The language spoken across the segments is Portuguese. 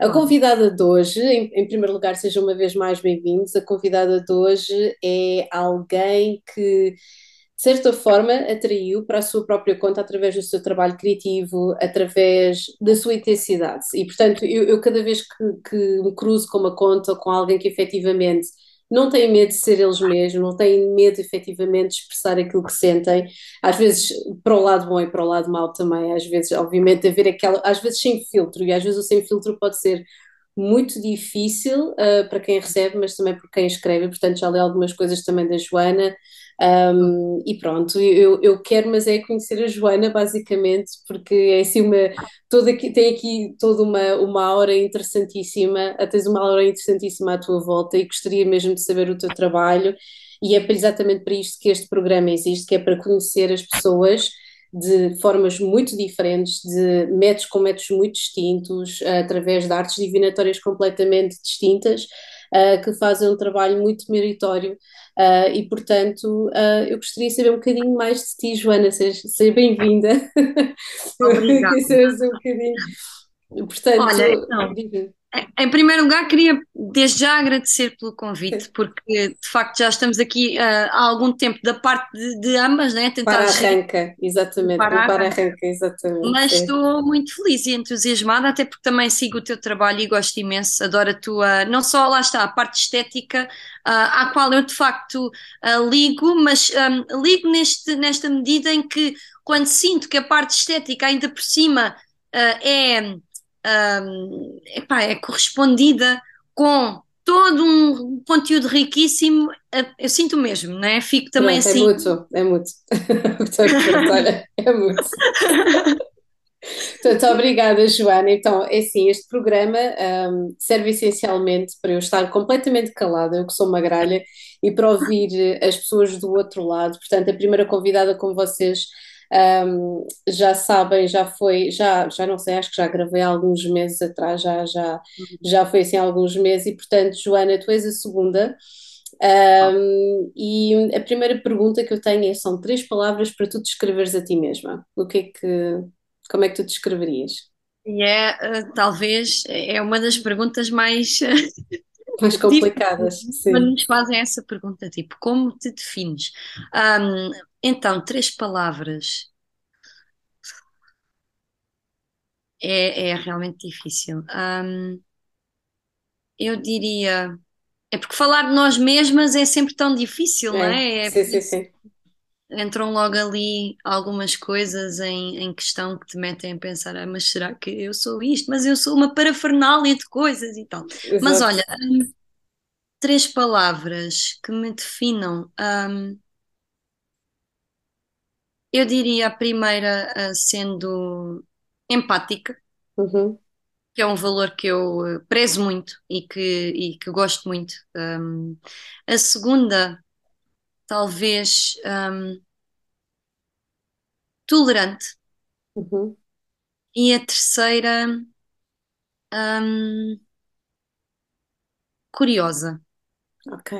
A convidada de hoje, em, em primeiro lugar, sejam uma vez mais bem-vindos. A convidada de hoje é alguém que, de certa forma, atraiu para a sua própria conta através do seu trabalho criativo, através da sua intensidade. E, portanto, eu, eu cada vez que, que me cruzo com uma conta ou com alguém que efetivamente não têm medo de ser eles mesmos, não têm medo efetivamente de expressar aquilo que sentem, às vezes para o lado bom e para o lado mau também, às vezes, obviamente, haver aquela, às vezes sem filtro, e às vezes o sem filtro pode ser muito difícil uh, para quem recebe, mas também por quem escreve, portanto já li algumas coisas também da Joana, um, e pronto, eu, eu quero, mas é conhecer a Joana, basicamente, porque é assim uma. Toda tem aqui toda uma, uma aura interessantíssima, tens uma aura interessantíssima à tua volta e gostaria mesmo de saber o teu trabalho, e é exatamente para isto que este programa existe, que é para conhecer as pessoas de formas muito diferentes, de métodos com métodos muito distintos, através de artes divinatórias completamente distintas, uh, que fazem um trabalho muito meritório uh, e, portanto, uh, eu gostaria de saber um bocadinho mais de ti, Joana, seja, seja bem-vinda. Obrigada. um bocadinho. Portanto, Olha, então, em primeiro lugar, queria desde já agradecer pelo convite, porque de facto já estamos aqui uh, há algum tempo da parte de, de ambas, né? Tentar para arranca, exatamente, para, para arranca, exatamente. Mas sim. estou muito feliz e entusiasmada, até porque também sigo o teu trabalho e gosto imenso, adoro a tua, não só lá está, a parte estética, uh, à qual eu de facto uh, ligo, mas um, ligo neste, nesta medida em que quando sinto que a parte estética ainda por cima é um, epá, é correspondida com todo um conteúdo riquíssimo, eu sinto mesmo, não é? Fico também Pronto, assim. É muito, é muito. é muito. Muito obrigada, Joana. Então, é assim, este programa um, serve essencialmente para eu estar completamente calada, eu que sou uma gralha, e para ouvir as pessoas do outro lado. Portanto, a primeira convidada com vocês um, já sabem, já foi, já, já não sei, acho que já gravei há alguns meses atrás, já, já, já foi assim há alguns meses, e portanto, Joana, tu és a segunda. Um, e a primeira pergunta que eu tenho é: são três palavras para tu descreveres a ti mesma. O que é que, como é que tu descreverias? E é, uh, talvez, é uma das perguntas mais mais complicadas. Quando nos fazem essa pergunta, tipo, como te defines? Um, então, três palavras. É, é realmente difícil. Eu diria. É porque falar de nós mesmas é sempre tão difícil, é, não é? é sim, sim, sim. Entram logo ali algumas coisas em, em questão que te metem a pensar: ah, mas será que eu sou isto? Mas eu sou uma parafernália de coisas e tal. Exato. Mas olha, três palavras que me definam. Eu diria a primeira uh, sendo empática, uhum. que é um valor que eu prezo muito e que, e que gosto muito. Um, a segunda, talvez um, tolerante. Uhum. E a terceira, um, curiosa. Ok.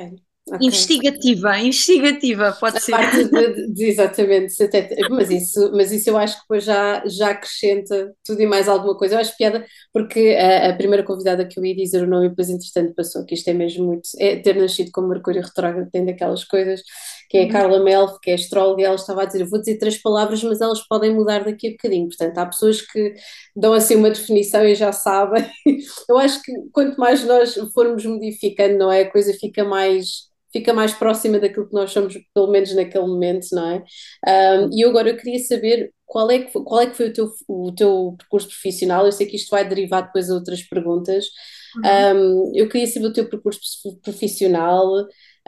Okay. Investigativa, investigativa, pode a ser. De, de, exatamente, mas isso, mas isso eu acho que depois já, já acrescenta tudo e mais alguma coisa. Eu acho piada, porque a, a primeira convidada que eu ia dizer o nome, depois entretanto passou, que isto é mesmo muito, é ter nascido com Mercúrio retrógrado, tem daquelas coisas, que é a uhum. Carla Melf, que é astróloga, e ela estava a dizer, vou dizer três palavras, mas elas podem mudar daqui a bocadinho. Portanto, há pessoas que dão assim uma definição e já sabem. Eu acho que quanto mais nós formos modificando, não é? A coisa fica mais fica mais próxima daquilo que nós somos, pelo menos naquele momento, não é? Um, e agora eu queria saber qual é que foi, qual é que foi o, teu, o teu percurso profissional. Eu sei que isto vai derivar depois a outras perguntas. Uhum. Um, eu queria saber o teu percurso profissional.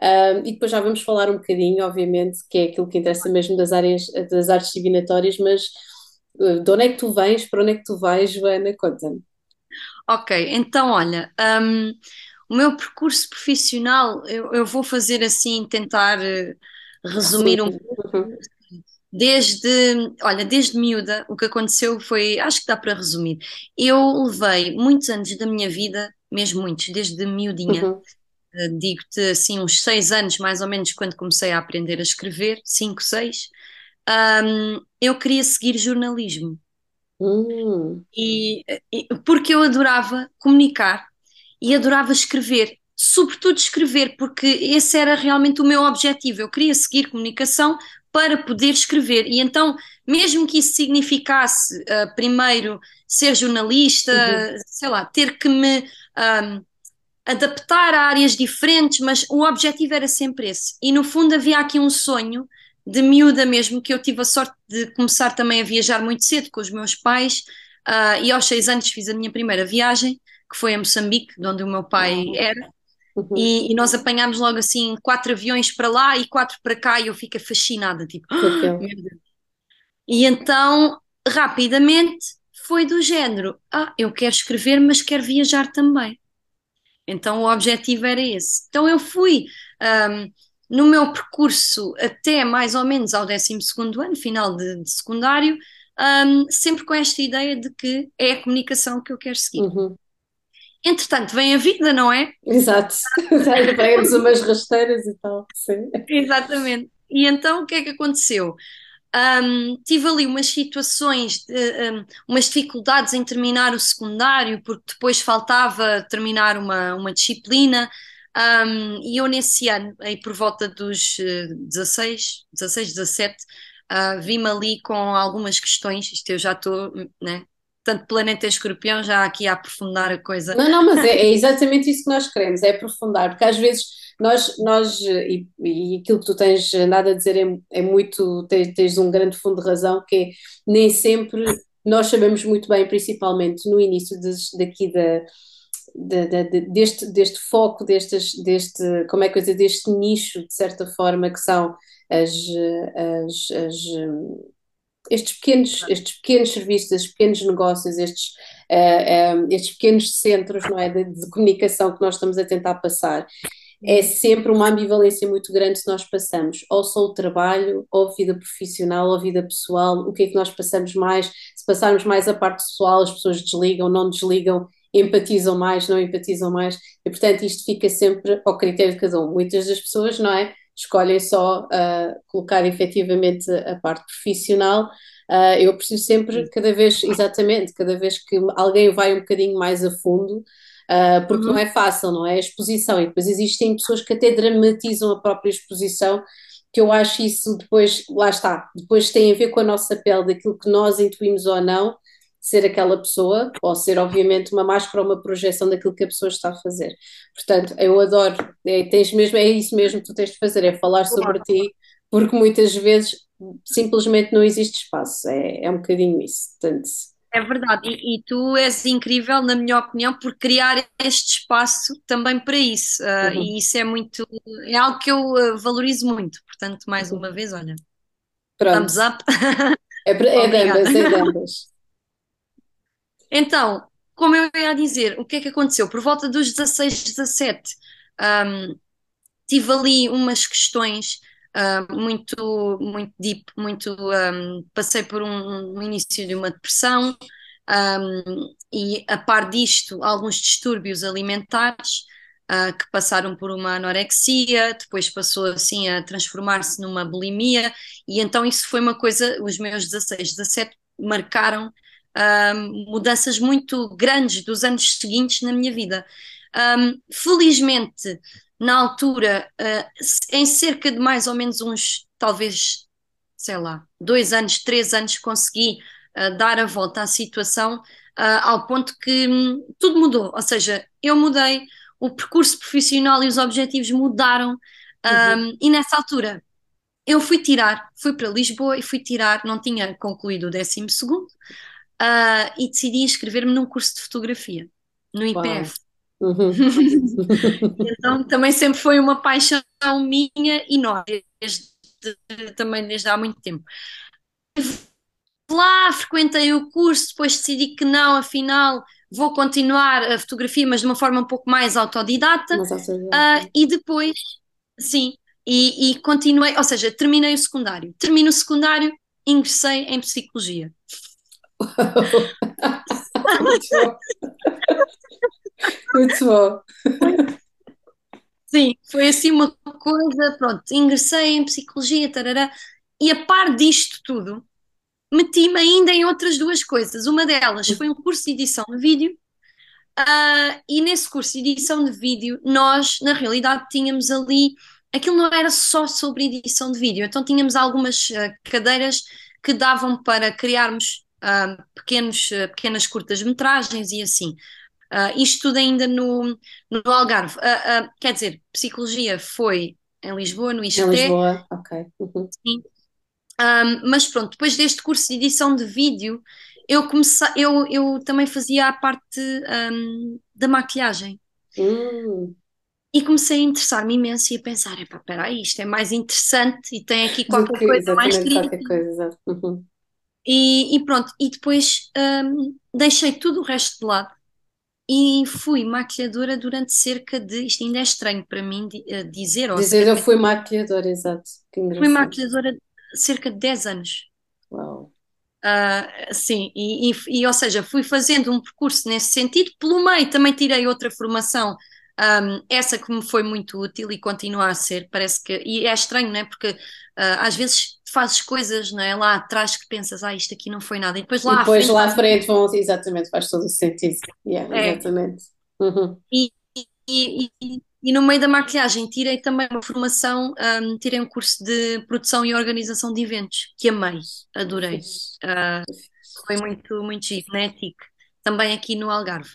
Um, e depois já vamos falar um bocadinho, obviamente, que é aquilo que interessa mesmo das áreas das artes divinatórias, mas uh, de onde é que tu vens, para onde é que tu vais, Joana? Conta-me. Ok, então olha, um, o meu percurso profissional, eu, eu vou fazer assim, tentar uh, resumir um pouco. Desde, olha, desde miúda, o que aconteceu foi, acho que dá para resumir. Eu levei muitos anos da minha vida, mesmo muitos, desde miudinha, uhum. uh, digo-te assim, uns seis anos mais ou menos, quando comecei a aprender a escrever, cinco, seis, um, eu queria seguir jornalismo. Hum. E, e- porque eu adorava comunicar e adorava escrever, sobretudo escrever, porque esse era realmente o meu objetivo. Eu queria seguir comunicação para poder escrever. E então, mesmo que isso significasse, uh, primeiro, ser jornalista, Uhum. sei lá, ter que me um, adaptar a áreas diferentes, mas o objetivo era sempre esse. E no fundo havia aqui um sonho de miúda mesmo, que eu tive a sorte de começar também a viajar muito cedo com os meus pais, uh, e aos seis anos fiz a minha primeira viagem, que foi a Moçambique, de onde o meu pai era, Uhum. e, e, nós apanhámos logo assim quatro aviões para lá e quatro para cá, e eu fico fascinada, tipo, Raquel. e então rapidamente foi do género: ah, eu quero escrever, mas quero viajar também. Então o objetivo era esse. Então eu fui um, no meu percurso até mais ou menos ao 12 ano, final de, de secundário, um, sempre com esta ideia de que é a comunicação que eu quero seguir. Uhum. Entretanto, vem a vida, não é? Exato. Vêm-nos umas rasteiras e tal. Sim. Exatamente. E então o que é que aconteceu? Um, tive ali umas situações, de, um, umas dificuldades em terminar o secundário, porque depois faltava terminar uma, uma disciplina, um, e eu nesse ano, aí por volta dos uh, 16, 16, 17, uh, vi-me ali com algumas questões, isto eu já estou, né? Tanto planeta escorpião, já aqui a aprofundar a coisa. Não, não, mas é, é exatamente isso que nós queremos, é aprofundar, porque às vezes nós, nós e, e aquilo que tu tens nada a dizer é, é muito, tens, tens, um grande fundo de razão, que é nem sempre nós sabemos muito bem, principalmente no início des, daqui da, de, de, deste, deste foco, destes, deste, como é que eu dizer, deste nicho, de certa forma, que são as, as, as estes pequenos, estes pequenos serviços, estes pequenos negócios, estes, uh, um, estes pequenos centros não é, de, de, comunicação que nós estamos a tentar passar, é sempre uma ambivalência muito grande se nós passamos ou só o trabalho, ou vida profissional, ou vida pessoal, o que é que nós passamos mais, se passarmos mais a parte pessoal, as pessoas desligam, não desligam, empatizam mais, não empatizam mais, e portanto isto fica sempre ao critério de cada um. Muitas das pessoas, não é? Escolhem só uh, colocar efetivamente a parte profissional. Uh, eu preciso sempre, cada vez, exatamente, cada vez que alguém vai um bocadinho mais a fundo, uh, porque uhum. não é fácil, não é? A exposição, e depois existem pessoas que até dramatizam a própria exposição, que eu acho isso depois, lá está, depois tem a ver com a nossa pele, daquilo que nós intuímos ou não, ser aquela pessoa, ou ser, obviamente, uma máscara ou uma projeção daquilo que a pessoa está a fazer. Portanto, eu adoro, é, tens mesmo, é isso mesmo que tu tens de fazer, é falar sobre ti, porque muitas vezes simplesmente não existe espaço, é, é um bocadinho isso. Portanto, é verdade, e, e, tu és incrível, na minha opinião, por criar este espaço também para isso, uh, uhum. e isso é muito, é algo que eu uh, valorizo muito, portanto, mais uhum. uma vez, olha, Pronto. thumbs up. É, é de ambas, é de ambas. Então, como eu ia dizer, o que é que aconteceu? Por volta dos 16, 17, um, tive ali umas questões uh, muito, muito deep, muito. Um, passei por um, um, início de uma depressão um, e, a par disto, alguns distúrbios alimentares. Uh, que passaram por uma anorexia, depois passou assim a transformar-se numa bulimia, e então isso foi uma coisa, os meus 16, 17 marcaram um, mudanças muito grandes dos anos seguintes na minha vida. Um, felizmente, na altura, uh, em cerca de mais ou menos uns, talvez, sei lá, dois anos, três anos, consegui uh, dar a volta à situação uh, ao ponto que um, tudo mudou. Ou seja, eu mudei, o percurso profissional e os objetivos mudaram, uhum. e nessa altura eu fui tirar, fui para Lisboa e fui tirar, não tinha concluído o décimo segundo, uh, e decidi inscrever-me num curso de fotografia, no IPF. Uhum. então também sempre foi uma paixão minha e nós, desde, também desde há muito tempo. Lá frequentei o curso, depois decidi que não, afinal vou continuar a fotografia, mas de uma forma um pouco mais autodidata. Uh, e depois, sim, e, e, continuei, ou seja, terminei o secundário. Termino o secundário, ingressei em psicologia. Muito bom. Muito bom. Sim, foi assim uma coisa, pronto, ingressei em psicologia, tarará, e a par disto tudo, meti-me ainda em outras duas coisas. Uma delas foi um curso de edição de vídeo, uh, e nesse curso de edição de vídeo, nós, na realidade, tínhamos ali. Aquilo não era só sobre edição de vídeo, então tínhamos algumas uh, cadeiras que davam para criarmos uh, pequenos, pequenas curtas-metragens e assim. isto tudo ainda no, no Algarve. quer dizer, psicologia foi em Lisboa, no ISTE. Em Lisboa, ok. Uhum. Sim. Um, mas pronto, depois deste curso de edição de vídeo, eu comecei, eu, eu também fazia a parte um, da maquilhagem. Hum. E comecei a interessar-me imenso e a pensar, epá, peraí, isto é mais interessante e tem aqui qualquer que, coisa mais qualquer coisa. Uhum. E, e, pronto, e depois um, deixei tudo o resto de lado e fui maquilhadora durante cerca de, isto ainda é estranho para mim uh, dizer, dizer eu fui maquilhadora, exato. Fui maquilhadora cerca de 10 anos. Uau. Uh, sim, e, e, e, ou seja, fui fazendo um percurso nesse sentido. Pelo meio também tirei outra formação, um, essa que me foi muito útil e continua a ser. Parece que, e é estranho, não é? Porque uh, às vezes fazes coisas não é? lá atrás que pensas, ah, isto aqui não foi nada, e depois lá e depois à frente, lá à frente vão, exatamente, faz todo o sentido. Yeah, é. Exatamente. Uhum. E, e, e, e no meio da maquilhagem tirei também uma formação, um, tirei um curso de produção e organização de eventos, que amei, adorei. Uh, foi muito, muito giro, na ETIC, também aqui no Algarve.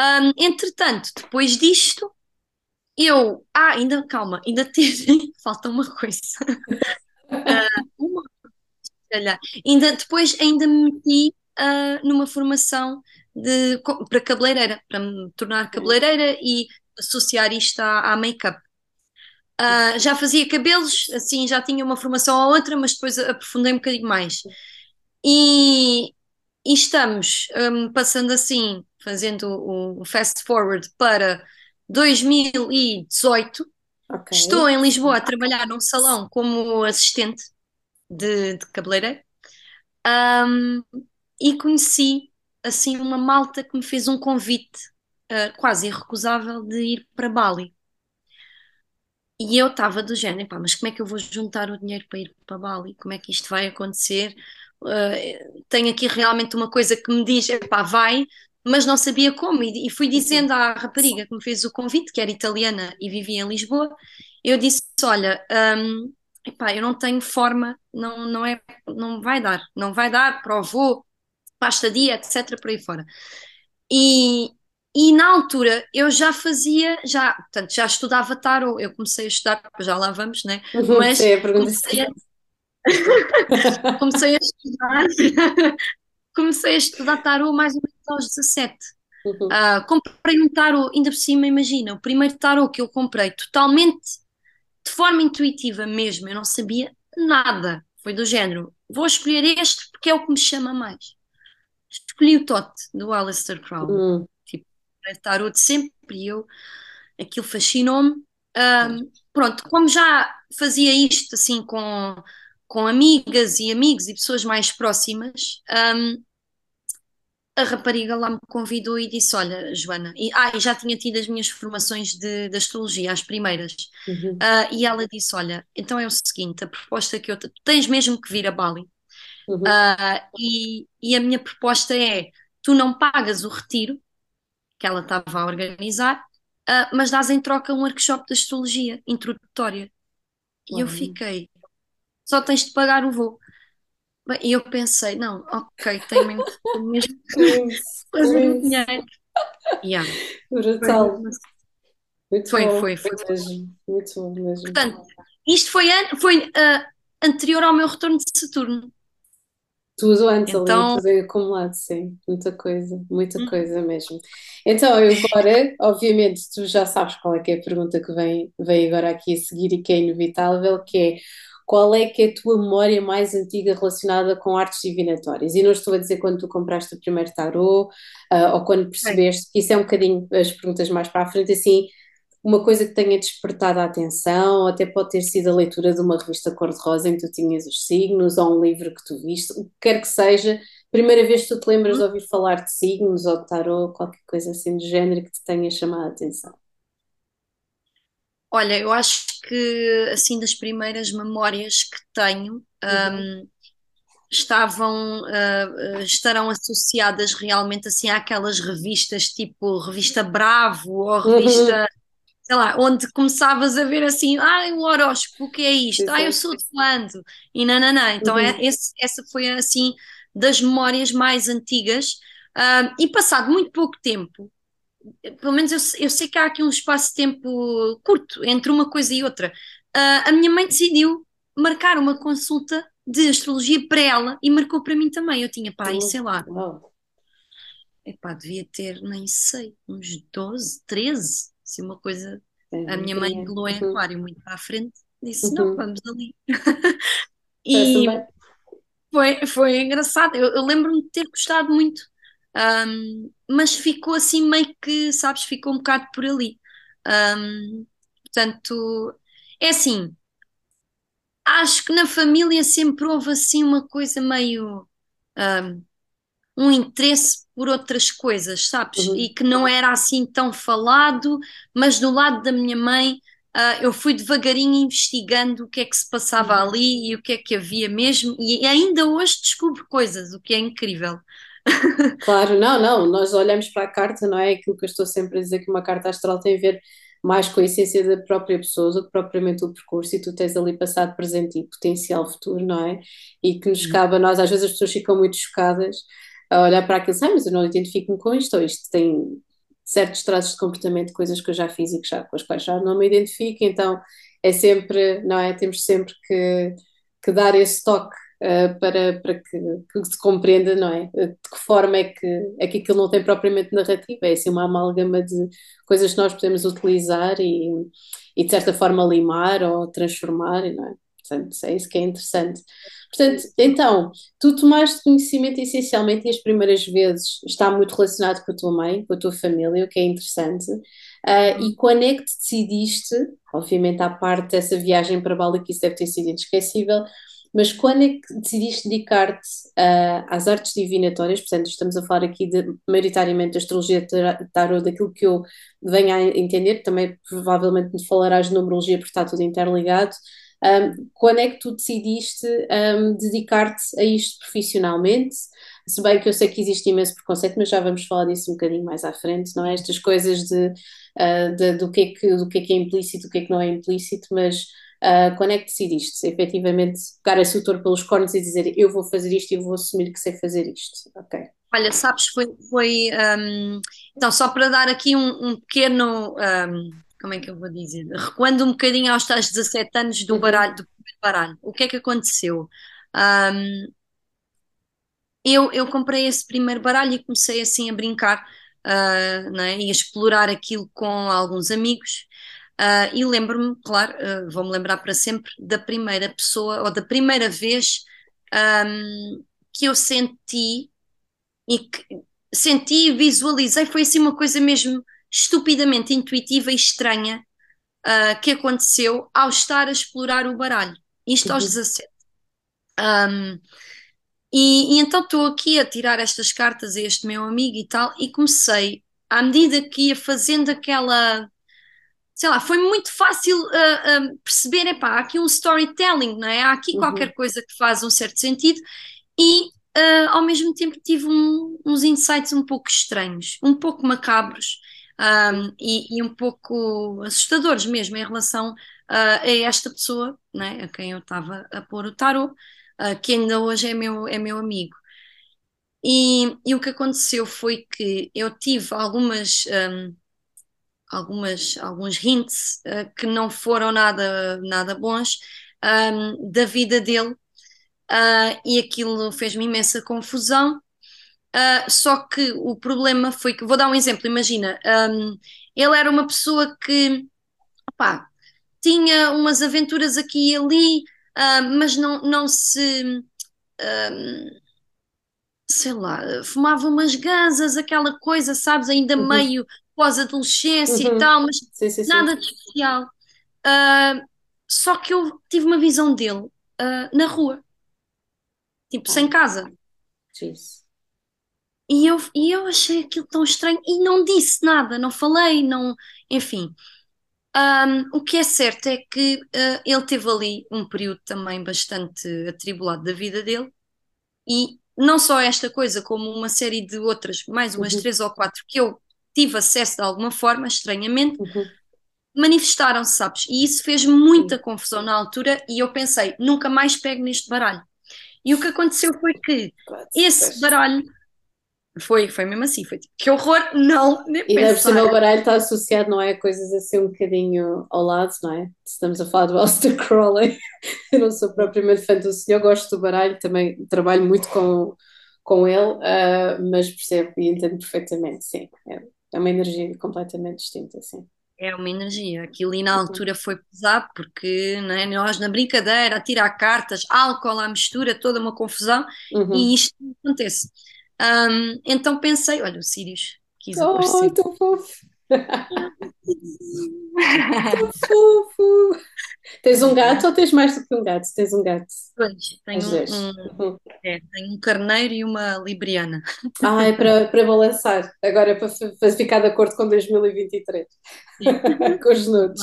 Um, entretanto, depois disto, eu. Ah, ainda, calma, ainda teve. falta uma coisa. uh, ainda, depois ainda me meti uh, numa formação de, para cabeleireira, para me tornar cabeleireira e associar isto à, à make-up. Uh, já fazia cabelos, assim, já tinha uma formação ou outra, mas depois aprofundei um bocadinho mais. E, e estamos um, passando assim, fazendo o, fast forward para 2018. Okay. Estou em Lisboa a trabalhar num salão como assistente de, de cabeleireiro um, e conheci assim uma malta que me fez um convite uh, quase irrecusável de ir para Bali. E eu estava do género, pá, mas como é que eu vou juntar o dinheiro para ir para Bali? Como é que isto vai acontecer? Uh, tenho aqui realmente uma coisa que me diz, pá, vai, mas não sabia como. E, e fui dizendo à rapariga que me fez o convite, que era italiana e vivia em Lisboa, eu disse: Olha, um, epá, eu não tenho forma, não, não, é, não vai dar, não vai dar para o voo, para a estadia, etc. por aí fora. E, e na altura eu já fazia, já, portanto, já estudava tarot, eu comecei a estudar, já lá vamos, né? Uhum, Mas Sim, comecei, a... comecei a estudar, comecei a estudar tarot mais ou menos aos 17. Uhum. Uh, comprei um tarot, ainda por cima, imagina, o primeiro tarot que eu comprei totalmente de forma intuitiva mesmo, eu não sabia nada. Foi do género, vou escolher este porque é o que me chama mais. Escolhi o Tote, do Alistair Crowley. Uhum tarot de sempre e eu, aquilo fascinou-me. Um, pronto, como já fazia isto assim com, com amigas e amigos e pessoas mais próximas, um, a rapariga lá me convidou e disse: Olha, Joana, e, ah, já tinha tido as minhas formações de, de astrologia, as primeiras, uhum. uh, e ela disse: Olha, então é o seguinte, a proposta que eu te, tens mesmo que vir a Bali. Uhum. Uh, e, e a minha proposta é: tu não pagas o retiro, que ela estava a organizar, uh, mas dás em troca um workshop de astrologia introdutória. E eu fiquei, só tens de pagar o voo. E eu pensei, não, ok, tenho mesmo que fazer o dinheiro. Yeah. Brutal. Muito foi, bom, foi, foi. Mesmo. Muito bom mesmo. Portanto, isto foi, foi uh, anterior ao meu retorno de Saturno. Tudo antes então... ali, tudo acumulado, sim. Muita coisa, muita hum. coisa mesmo. Então, agora, obviamente, tu já sabes qual é que é a pergunta que vem, vem agora aqui a seguir e que é inevitável, que é qual é que é a tua memória mais antiga relacionada com artes divinatórias? E não estou a dizer quando tu compraste o primeiro tarô, uh, ou quando percebeste, que isso é um bocadinho as perguntas mais para a frente, assim, uma coisa que tenha despertado a atenção, até pode ter sido a leitura de uma revista cor-de-rosa em que tu tinhas os signos, ou um livro que tu viste, o que quer que seja, primeira vez que tu te lembras de ouvir falar de signos ou de tarot, qualquer coisa assim do género que te tenha chamado a atenção. Olha, eu acho que assim das primeiras memórias que tenho, uhum. um, estavam, uh, estarão associadas realmente assim àquelas revistas tipo Revista Bravo ou Revista, uhum. sei lá, onde começavas a ver assim, ah, o horóscopo, o que é isto? Ah, eu sou de quando? E nananã. Então uhum. é, esse, essa foi assim das memórias mais antigas uh, e passado muito pouco tempo, pelo menos eu, eu, sei que há aqui um espaço de tempo curto entre uma coisa e outra. Uh, a minha mãe decidiu marcar uma consulta de astrologia para ela e marcou para mim também. Eu tinha, pá, sei lá. Epá, devia ter, nem sei, uns 12, 13, se uma coisa. É, a minha mãe pegou em uhum. aquário muito para a frente, disse: uhum. não, vamos ali. e foi, foi engraçado. Eu, eu lembro-me de ter gostado muito, um, mas ficou assim meio que, sabes, ficou um bocado por ali. Um, portanto, é assim acho que na família sempre houve assim uma coisa meio um, um interesse por outras coisas, sabes? Uhum. E que não era assim tão falado, mas do lado da minha mãe uh, eu fui devagarinho investigando o que é que se passava uhum. ali e o que é que havia mesmo, e ainda hoje descubro coisas, o que é incrível. Claro, não, não, nós olhamos para a carta, não é aquilo que eu estou sempre a dizer que uma carta astral tem a ver mais com a essência da própria pessoa do que propriamente o percurso, e tu tens ali passado, presente e potencial futuro, não é? E que nos uhum. cabe a nós, às vezes as pessoas ficam muito chocadas a olhar para aquilo, ah, mas eu não identifico-me com isto, ou isto tem certos traços de comportamento, coisas que eu já fiz e que já, com as quais já não me identifico, então é sempre, não é? Temos sempre que, que dar esse toque uh, para, para que, que, se compreenda, não é? De que forma é que, é que aquilo não tem propriamente narrativa, é assim uma amálgama de coisas que nós podemos utilizar e, e de certa forma limar ou transformar, não é? Portanto, é isso que é interessante. Portanto, então, tu tomaste conhecimento essencialmente e as primeiras vezes está muito relacionado com a tua mãe, com a tua família, o que é interessante. Uh, e quando é que te decidiste, obviamente à parte dessa viagem para Bali, que isso deve ter sido inesquecível, mas quando é que decidiste dedicar-te uh, às artes divinatórias? Portanto, estamos a falar aqui de, maioritariamente da astrologia tarot, daquilo que eu venho a entender, também provavelmente me falarás de numerologia porque está tudo interligado. Um, quando é que tu decidiste um, dedicar-te a isto profissionalmente? Se bem que eu sei que existe imenso preconceito, mas já vamos falar disso um bocadinho mais à frente, não é? Estas coisas de, uh, de do, que é que, do que é que é implícito, do que é que não é implícito, mas Uh, quando é que decidiste efetivamente pegar esse autor pelos cornos e dizer eu vou fazer isto e vou assumir que sei fazer isto? Ok. Olha, sabes, foi. foi um, então, só para dar aqui um, um pequeno. Um, como é que eu vou dizer? Recuando um bocadinho aos tais 17 anos do uhum. baralho, do baralho. O que é que aconteceu? Um, eu, eu comprei esse primeiro baralho e comecei assim a brincar uh, né, e a explorar aquilo com alguns amigos. Uh, e lembro-me, claro, uh, vou-me lembrar para sempre da primeira pessoa ou da primeira vez um, que eu senti e que senti e visualizei, foi assim uma coisa mesmo estupidamente intuitiva e estranha uh, que aconteceu ao estar a explorar o baralho. Isto uhum. aos 17. Um, e, e, então estou aqui a tirar estas cartas a este meu amigo e tal, e comecei, à medida que ia fazendo aquela sei lá, foi muito fácil uh, uh, perceber, epá, há aqui um storytelling, não é? Há aqui uhum. qualquer coisa que faz um certo sentido e uh, ao mesmo tempo tive um, uns insights um pouco estranhos, um pouco macabros um, e, e, um pouco assustadores mesmo em relação a esta pessoa, não é? A quem eu estava a pôr o tarot, que ainda hoje é meu, é meu amigo. E, e, o que aconteceu foi que eu tive algumas um, algumas, alguns hints uh, que não foram nada, nada bons um, da vida dele uh, e aquilo fez-me imensa confusão. Uh, só que o problema foi que, vou dar um exemplo, imagina, um, ele era uma pessoa que opá, tinha umas aventuras aqui e ali, mas não, não se. Sei lá, fumava umas gansas, aquela coisa, sabes, ainda uhum. meio pós-adolescência uhum. e tal, mas sim, sim, nada de especial. Uh, só que eu tive uma visão dele uh, na rua, tipo, sem casa. E eu, e eu achei aquilo tão estranho e não disse nada, não falei, não, enfim. Um, o que é certo é que uh, ele teve ali um período também bastante atribulado da vida dele E não só esta coisa, como uma série de outras, mais umas Uhum, três ou quatro, que eu tive acesso de alguma forma, estranhamente, uhum, manifestaram-se, sabes? E isso fez muita confusão na altura e eu pensei, nunca mais pego neste baralho. E o que aconteceu foi que esse baralho foi, foi mesmo assim, foi tipo, que horror, não, nem E ainda por cima o baralho está associado, não é? A coisas assim um bocadinho ao lado, não é? Estamos a falar do Aleister Crowley. Eu não sou propriamente fã do senhor, gosto do baralho, também trabalho muito com, com ele, ah, mas percebo e entendo perfeitamente, sim. É, é uma energia completamente distinta, sim. É uma energia. Aquilo ali na altura foi pesado porque é? nós na brincadeira, a tirar cartas, álcool à mistura, toda uma confusão e uhum. isto não acontece. Ahm, então pensei, olha, o Sirius quis Oh, aparecer. tão fofo! Tão fofo! Tens um gato ou tens mais do que um gato? Tens um gato, Pois, tenho um, um- é, tenho um carneiro e uma libriana. Ah, é para, para balançar. Agora é para, ficar de acordo com 2023. Sim. Com os nudes.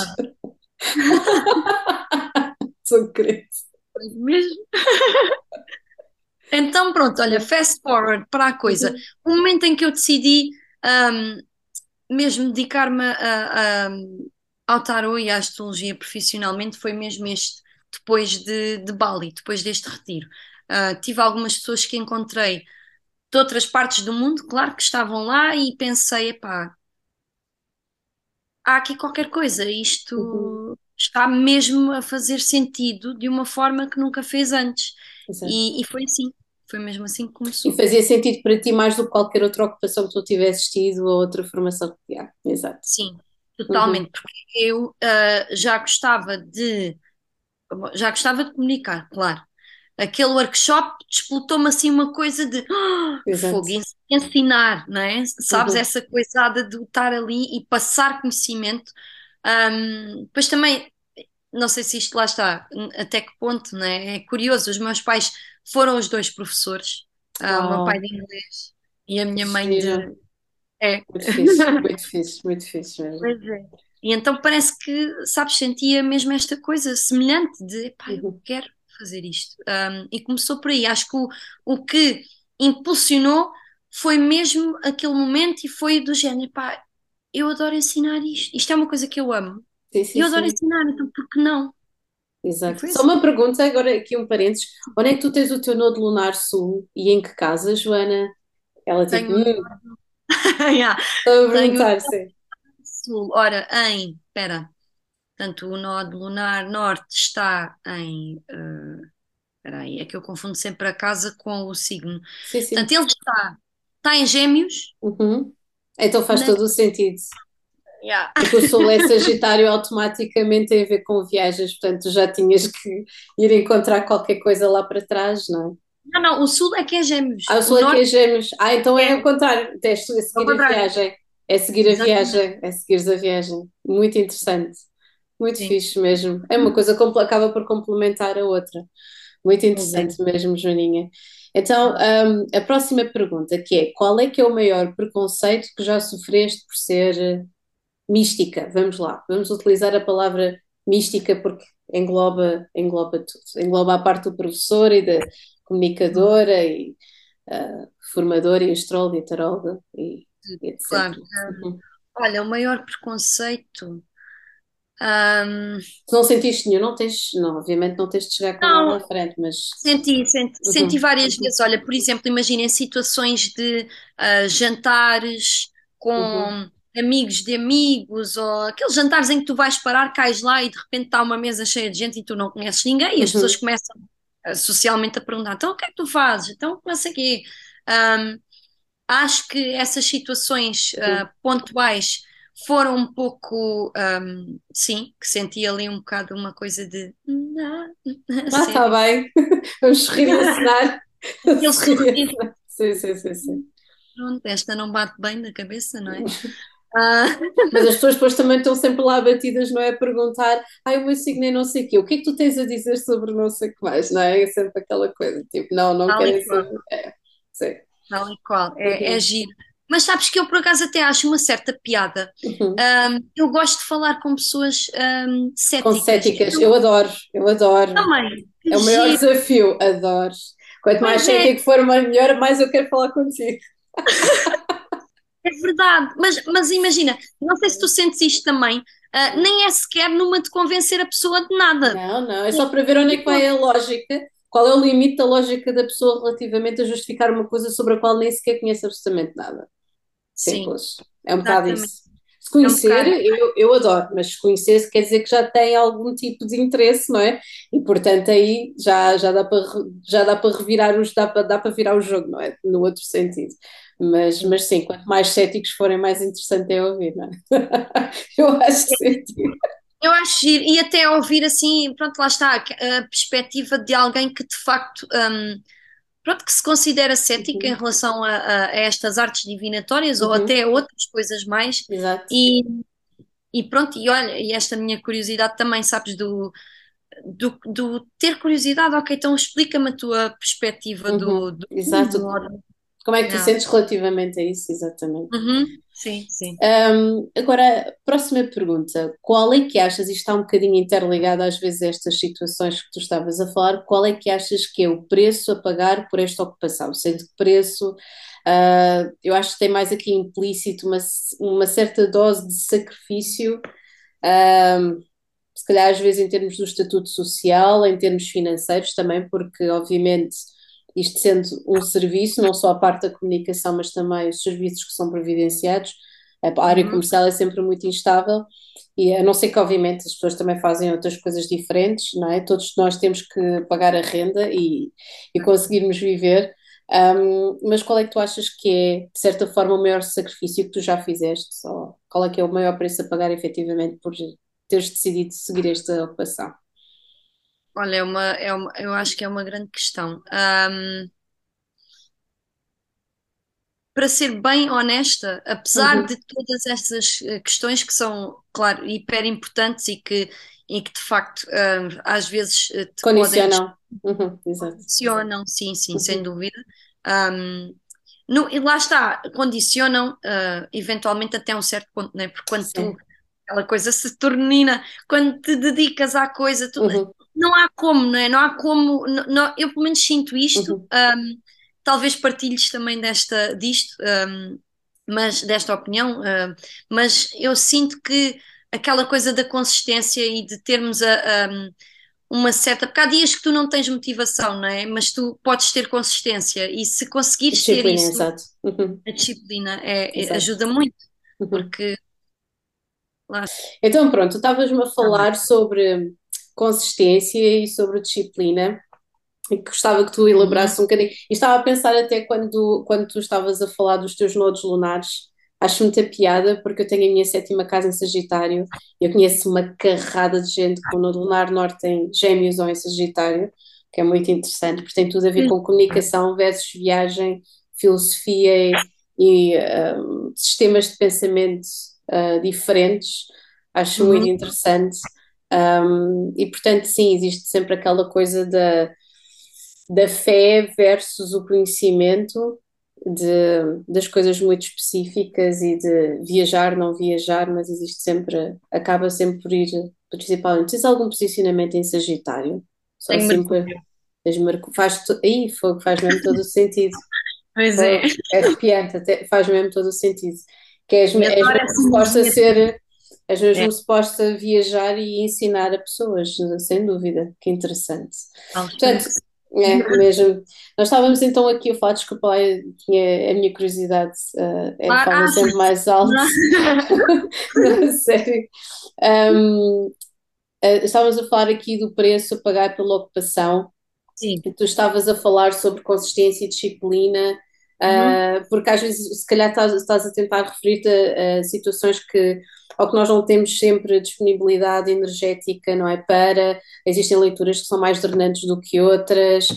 Sou. Pois mesmo. Então, pronto, olha, fast forward para a coisa. Uhum, O momento em que eu decidi, ahm, mesmo dedicar-me a- a- ao tarot e à astrologia profissionalmente foi mesmo este, depois de, de Bali, depois deste retiro. Ah, tive algumas pessoas que encontrei de outras partes do mundo, claro que estavam lá e pensei, epá, há aqui qualquer coisa, uhum, isto está mesmo a fazer sentido de uma forma que nunca fez antes. exato. E, e foi assim, foi mesmo assim que E começou. fazia sentido para ti mais do que qualquer outra ocupação que tu tivesses tido ou outra formação que yeah, Exato. Sim, Uhum, totalmente, porque eu ah, já gostava de já gostava de comunicar, claro. Aquele workshop despoltou-me assim uma coisa de "Ah, exato. fogo, ens- ensinar, não é? Sabes, Uhum, essa coisada de estar ali e passar conhecimento. Ahm, depois também, não sei se isto lá está, até que ponto, não é? É curioso, os meus pais foram os dois professores, ah, o meu pai Oh, de inglês e a minha mãe de. É. Muito fixe, muito fixe, muito fixe mesmo. Pois é. E então parece que, sabes, sentia mesmo esta coisa semelhante de, pá, eu Uhum, quero fazer isto. Um, e começou por aí. Acho que o, o que impulsionou foi mesmo aquele momento e foi do género, pá, eu adoro ensinar isto. Isto é uma coisa que eu amo. Sim, sim, eu adoro sim. ensinar, então por que não? Exato. Só uma pergunta, agora aqui um parênteses. Onde é que tu tens o teu nodo lunar sul e em que casa, Joana? Ela tipo, Tenho, hum, yeah, estou a perguntar, sim. sul. Ora, em, espera, portanto, o nó lunar norte está em. eh, Espera aí, é que eu confundo sempre a casa com o signo. Sim, Portanto, sim. ele está, está em Gêmeos, Uhum. Então faz na... todo o sentido. Yeah. Porque o Sul é Sagitário automaticamente tem a ver com viagens, portanto já tinhas que ir encontrar qualquer coisa lá para trás, não é? Não, não, o sul é que é Ah, Gêmeos, o o Sul é que é norte Gêmeos. Ah, então é é ao contrário, é a seguir a viagem. É seguir a Exatamente, viagem, é seguires a viagem. Muito interessante. Muito sim. fixe mesmo. É uma coisa que acaba por complementar a outra. Muito interessante mesmo, Joaninha. Então, hum, a próxima pergunta que é, qual é que é o maior preconceito que já sofreste por ser mística? Vamos lá, vamos utilizar a palavra mística porque engloba, engloba tudo. Engloba a parte do professor e da comunicadora e ah, formadora e astróloga e taróloga e, e etc. Claro. Uhum. Olha, o maior preconceito. Se não sentiste nenhum, não tens, não, obviamente não tens de chegar com não, à frente, mas senti, senti, senti uhum, várias vezes. Olha, por exemplo, imagina em situações de ah, jantares uhum, com amigos de amigos, ou aqueles jantares em que tu vais parar, cais lá e de repente está uma mesa cheia de gente e tu não conheces ninguém e as pessoas uhum, começam ah, socialmente a perguntar: então o que é que tu fazes? Então o quê. Ahm, acho que essas situações ah, pontuais foram um pouco, ahm, sim, que senti ali um bocado uma coisa de "Ah, está bem. Vamos sorrir e acenar. Aquele Sorrir e sorriso, acenar. Sim, sim, sim, sim. pronto, esta não bate bem na cabeça, não é? Ah, Mas as pessoas depois também estão sempre lá batidas, não é? A perguntar, ai, o meu signo é não sei o quê, o que é que tu tens a dizer sobre não sei o que mais, não é? É sempre aquela coisa, tipo, não, não tal querem qual, saber. É, sim. tal e qual, é, é Uhum, giro. Mas sabes que eu por acaso até acho uma certa piada. uhum. Ahm, eu gosto de falar com pessoas ahm, Com céticas. céticas, eu adoro, eu adoro. Também, É o maior giro. desafio, adoro. Quanto mais Pois é. cético for, melhor, mais eu quero falar contigo. É verdade, mas, mas imagina, não sei se tu sentes isto também, ah, nem é sequer numa de convencer a pessoa de nada. Não, não, é só para ver onde é que vai a lógica, qual é o limite da lógica da pessoa relativamente a justificar uma coisa sobre a qual nem sequer conhece absolutamente nada. Sim, Simples. É um bocado isso. Se conhecer, bocado. eu, eu adoro, mas se conhecer quer dizer que já tem algum tipo de interesse, não é? E portanto aí já, já, dá, para, já dá para revirar os, dá para, dá para virar o jogo, não é? No outro sentido. Mas, mas sim, quanto mais céticos forem, mais interessante é ouvir, não é? Eu acho que sim. Eu acho giro, e até ouvir assim, pronto, lá está, a perspectiva de alguém que de facto, hum, pronto, que se considera cético em Uhum, relação a, a- estas artes divinatórias ou uhum, até a outras coisas mais. exato. E, e pronto, e olha, e esta minha curiosidade também, sabes, do, do, do ter curiosidade, ok, então explica-me a tua perspectiva Uhum, do, do exato. mundo. Como é que tu sentes relativamente a isso? Exatamente. Uhum, Sim, sim. Hum, agora, próxima pergunta. Qual é que achas, isto está um bocadinho interligado às vezes a estas situações que tu estavas a falar, qual é que achas que é o preço a pagar por esta ocupação? Sendo que preço, ah, eu acho que tem mais aqui implícito uma, uma certa dose de sacrifício, hum, se calhar às vezes em termos do estatuto social, em termos financeiros também, porque obviamente isto sendo um serviço, não só a parte da comunicação, mas também os serviços que são providenciados, a área Uhum. comercial é sempre muito instável e a não ser que obviamente as pessoas também fazem outras coisas diferentes, não é? Todos nós temos que pagar a renda e, e conseguirmos viver, um, mas qual é que tu achas que é, de certa forma, o maior sacrifício que tu já fizeste? Ou qual é que é o maior preço a pagar efetivamente por teres decidido seguir esta ocupação? Olha, é uma, é uma, eu acho que é uma grande questão. Ahm, para ser bem honesta, apesar Uhum. de todas essas eh, questões que são, claro, hiper importantes e que, e que de facto às vezes eh, te podem Condicionam. Uhum, exato. condicionam, sim, sim, sem Uhum, dúvida. Ahm, no- e lá está, condicionam ah, eventualmente até um certo ponto, né? Porque quando tu, sim. aquela coisa se tornina, quando te dedicas à coisa, tu, Uhum, não há como, não é? Não há como, não, não- eu pelo menos sinto isto, uhum. ahm, talvez partilhes também desta, disto, ahm, mas desta opinião, ahm, mas eu sinto que aquela coisa da consistência e de termos a, ahm, uma certa, porque há dias que tu não tens motivação, não é? Mas tu podes ter consistência e se conseguires ter isso, exato. Uhum, a disciplina é, é- ajuda muito, Uhum. porque lá Então, pronto, tu estavas-me a está. falar sobre consistência e sobre disciplina, que gostava que tu Uhum. elaborasses um bocadinho. E estava a pensar até quando, quando tu estavas a falar dos teus nodos lunares, acho muita piada, porque eu tenho a minha sétima casa em Sagitário, e eu conheço uma carrada de gente com o nodo lunar norte em Gêmeos ou em Sagitário, que é muito interessante, porque tem tudo a ver com comunicação versus viagem, filosofia e, e, um, sistemas de pensamento uh, diferentes. Acho muito Uhum. interessante. Um, e portanto, sim, existe sempre aquela coisa da, da fé versus o conhecimento de, das coisas muito específicas e de viajar, não viajar, mas existe sempre, acaba sempre por ir, principalmente, tens algum posicionamento em Sagitário? Só para Mercúrio. faz, aí fogo, faz mesmo todo o sentido. Pois é. É arrepiante, até faz mesmo todo o sentido. Que és, és suposta a ser, és É, mesmo suposta a viajar e ensinar a pessoas, sem dúvida, que interessante. espero Portanto, é mesmo. Nós estávamos então aqui a falar, desculpa lá, eu tinha, a minha curiosidade uh, é, Claro, fala ah, sempre mais alto. não. Não, sério. Um, uh, estávamos a falar aqui do preço a pagar pela ocupação. Sim. Tu estavas a falar sobre consistência e disciplina, Uhum. uh, porque às vezes, se calhar, estás, estás a tentar referir-te a, a, situações que, ao que nós não temos sempre disponibilidade energética, não é? Para. Existem leituras que são mais drenantes do que outras.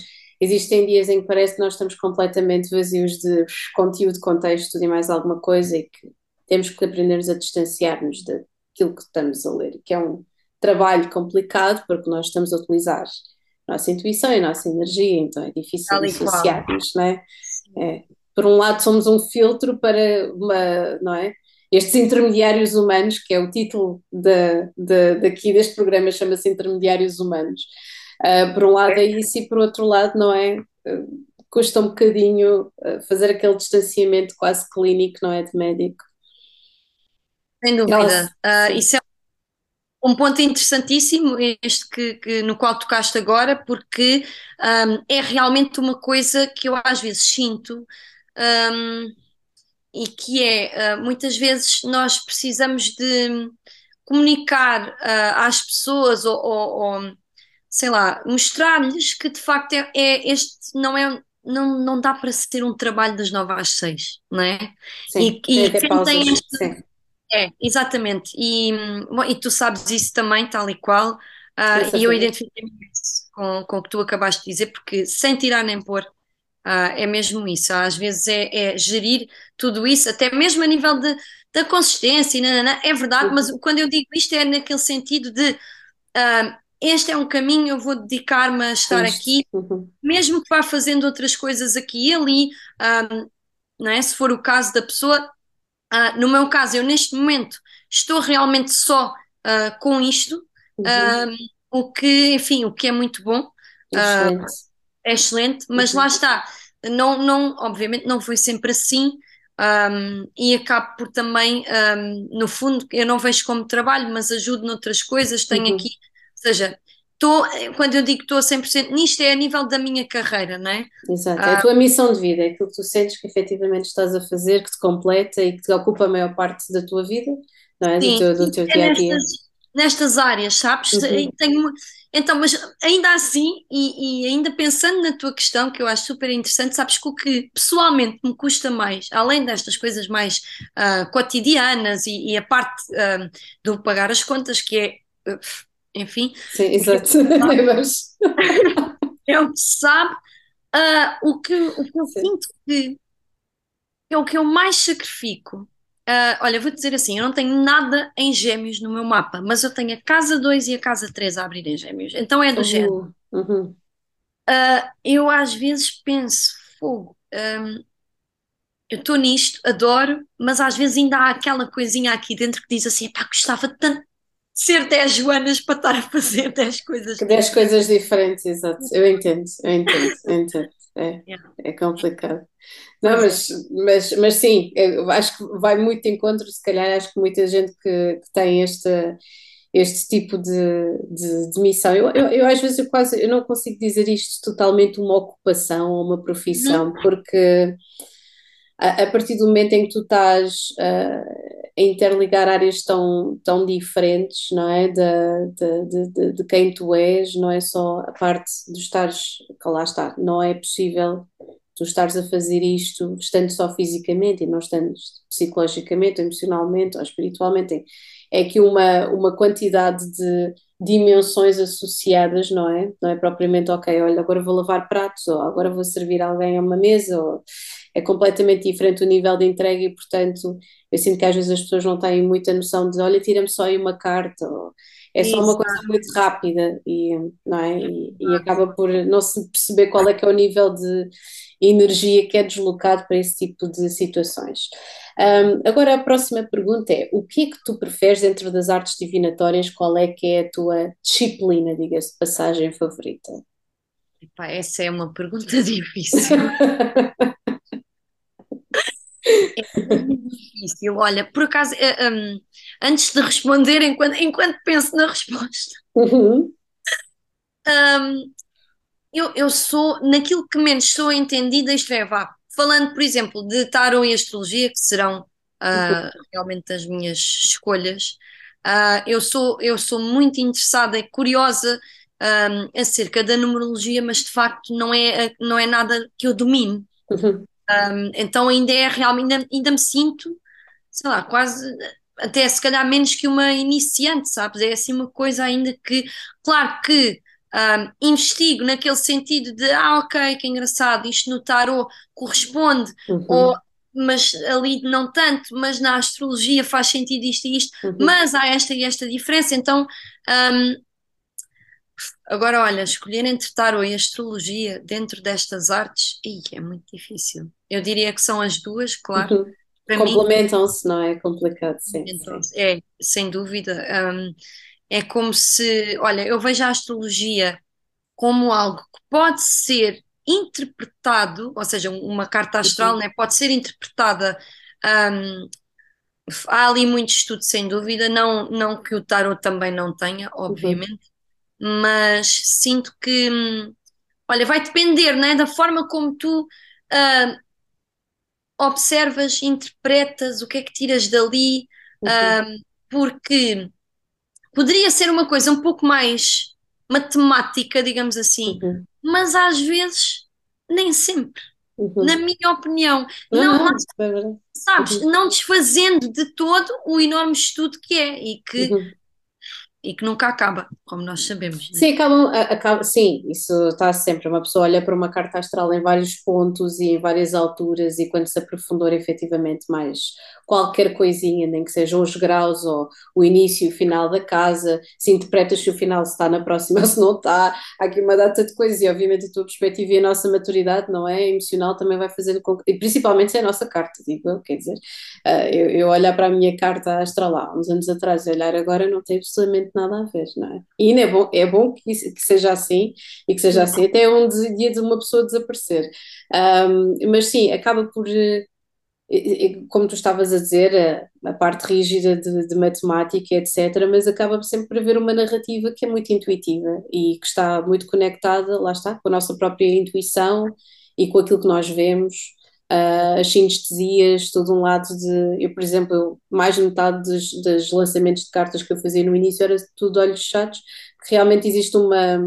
Existem dias em que parece que nós estamos completamente vazios de conteúdo, contexto e mais alguma coisa e que temos que aprender a distanciar-nos daquilo que estamos a ler, que é um trabalho complicado porque nós estamos a utilizar a nossa intuição e a nossa energia, então é difícil dissociar-nos, não é? é? Por um lado somos um filtro para uma, não é? Estes intermediários humanos, que é o título de, de, daqui deste programa, chama-se Intermediários Humanos. Uh, por um lado é isso e por outro lado, não é? custa um bocadinho fazer aquele distanciamento quase clínico, não é? De médico. Sem dúvida. Isso é um ponto interessantíssimo, este que, que no qual tocaste agora, porque um, é realmente uma coisa que eu às vezes sinto um, e que é, uh, muitas vezes nós precisamos de comunicar uh, às pessoas ou, ou, ou sei lá, mostrar-lhes que de facto é, é, este não é não, não dá para ser um trabalho das nove às seis, não é? Sim, e, e quem tem esta, sim. É, exatamente. E, bom, e tu sabes isso também, tal e qual. Uh, e eu identifiquei-me com, com o que tu acabaste de dizer, porque sem tirar nem pôr, uh, é mesmo isso. Às vezes é, é, gerir tudo isso, até mesmo a nível de, da consistência, nanana, é verdade, mas quando eu digo isto é naquele sentido de uh, este é um caminho, eu vou dedicar-me a estar aqui, uhum. mesmo que vá fazendo outras coisas aqui e ali, não é? se for o caso da pessoa, Uh, no meu caso, eu neste momento estou realmente só com isto, uhum. uh, o que, enfim, o que é muito bom. Excelente. É excelente, mas uhum. lá está. Não, não, obviamente não foi sempre assim. Um, e acabo por também, um, no fundo, eu não vejo como trabalho, mas ajudo noutras coisas. Tenho uhum. aqui, ou seja, Tô, quando eu digo que estou a 100% nisto, é a nível da minha carreira, não é? Exato, é a tua missão de vida, é aquilo que tu sentes que efetivamente estás a fazer, que te completa e que te ocupa a maior parte da tua vida, não é? Sim, do teu, do teu é dia a dia. Nestas, nestas áreas, sabes? Uhum. Tenho, então, mas ainda assim, e, e, ainda pensando na tua questão, que eu acho super interessante, sabes que o que pessoalmente me custa mais, além destas coisas mais uh, cotidianas e, e, a parte uh, do pagar as contas, que é. Uh, enfim. Sim, exato. é o que sabe. O, que, o que eu Sim. sinto que é o que eu mais sacrifico. Uh, olha, vou dizer assim: eu não tenho nada em gêmeos no meu mapa, mas eu tenho a casa 2 e a casa 3 a abrir em gêmeos. Então é do uhum. género. Uhum. Uh, eu às vezes penso, fogo, um, eu estou nisto, adoro, mas às vezes ainda há aquela coisinha aqui dentro que diz assim: pá, gostava tanto ser 10 Joanas para estar a fazer 10 coisas. 10 coisas diferentes, exato. Eu entendo, eu entendo, eu entendo. É, é complicado. Não, mas, mas, mas sim, acho que vai muito em encontro, se calhar acho que muita gente que, que tem este, este tipo de, de, de missão. Eu, eu, eu, às vezes eu quase eu não consigo dizer isto totalmente uma ocupação ou uma profissão, porque a, a, partir do momento em que tu estás uh, interligar áreas tão, tão diferentes, não é? De, de, de, de, quem tu és, não é só a parte de estares, que lá está, não é possível tu estares a fazer isto estando só fisicamente e não estando psicologicamente, emocionalmente ou espiritualmente. É que uma, uma quantidade de dimensões associadas, não é? Não é propriamente, ok, olha, agora vou lavar pratos, ou agora vou servir alguém a uma mesa, ou é completamente diferente o nível de entrega e, portanto, eu sinto que às vezes as pessoas não têm muita noção de, olha, tira-me só aí uma carta, ou é só uma coisa muito rápida e, não é? E, e, acaba por não se perceber qual é que é o nível de energia que é deslocado para esse tipo de situações. Um, agora a próxima pergunta é, o que é que tu preferes dentro das artes divinatórias, qual é que é a tua disciplina, diga-se, passagem favorita? Epá, essa é uma pergunta difícil. É difícil. Olha, por acaso, um, eh, ehm, antes de responder, enquanto, enquanto penso na resposta, uhum. um, eu, eu sou, naquilo que menos sou entendida, isto é, vá, falando, por exemplo, de tarot e astrologia, que serão uh, realmente as minhas escolhas, uh, eu, sou, eu sou muito interessada e curiosa um, acerca da numerologia, mas de facto não é, não é nada que eu domine. Uhum. Um, então ainda é realmente, ainda, ainda me sinto, sei lá, quase até se calhar menos que uma iniciante, sabes? É assim uma coisa ainda que, claro que um, investigo naquele sentido de, ah, ok, que engraçado, isto no tarot corresponde, uhum. ou, mas ali não tanto, mas na astrologia faz sentido isto e isto, uhum. mas há esta e esta diferença, então um, Agora, olha, escolher entre tarot e astrologia dentro destas artes, ih, é muito difícil. Eu diria que são as duas, claro. Uhum. Complementam-se, não é? Complicado, sim. sim. É, sem dúvida. Um, é como se, olha, eu vejo a astrologia como algo que pode ser interpretado, ou seja, uma carta astral, né, pode ser interpretada. Um, há ali muito estudo, sem dúvida, não, não que o tarot também não tenha, obviamente, uhum. mas sinto que, hum, olha, vai depender né, da forma como tu uh, observas, interpretas, o que é que tiras dali, uhum. uh, porque poderia ser uma coisa um pouco mais matemática, digamos assim, uhum. mas às vezes nem sempre. Uhum. Na minha opinião, não, não, não sabes, uhum. não desfazendo de todo o enorme estudo que é e que uhum e que nunca acaba, como nós sabemos. Né? Sim, acabam, acaba, sim, isso está sempre. Uma pessoa olha para uma carta astral em vários pontos e em várias alturas, e quando se aprofundou efetivamente mais qualquer coisinha, nem que sejam os graus ou o início e o final da casa, se interpretas se o final está na próxima ou se não está, há aqui uma data de coisas, e obviamente a tua perspectiva e a nossa maturidade, não é? Emocional também vai fazendo com que, e principalmente se é a nossa carta, digo eu, quer dizer, uh, eu, eu olhar para a minha carta astral há uns anos atrás e olhar agora não tem absolutamente nada a ver, não é? E é bom, é bom que, que seja assim e que seja assim até um dia de uma pessoa desaparecer. Um, mas sim, acaba por, eh, como tu estavas a dizer, a, a parte rígida de, de, matemática, etc., mas acaba sempre por haver uma narrativa que é muito intuitiva e que está muito conectada, lá está, com a nossa própria intuição e com aquilo que nós vemos uh, as sinestesias, todo um lado de. Eu, por exemplo, mais de metade dos, dos, lançamentos de cartas que eu fazia no início era tudo olhos fechados, que realmente existe uma.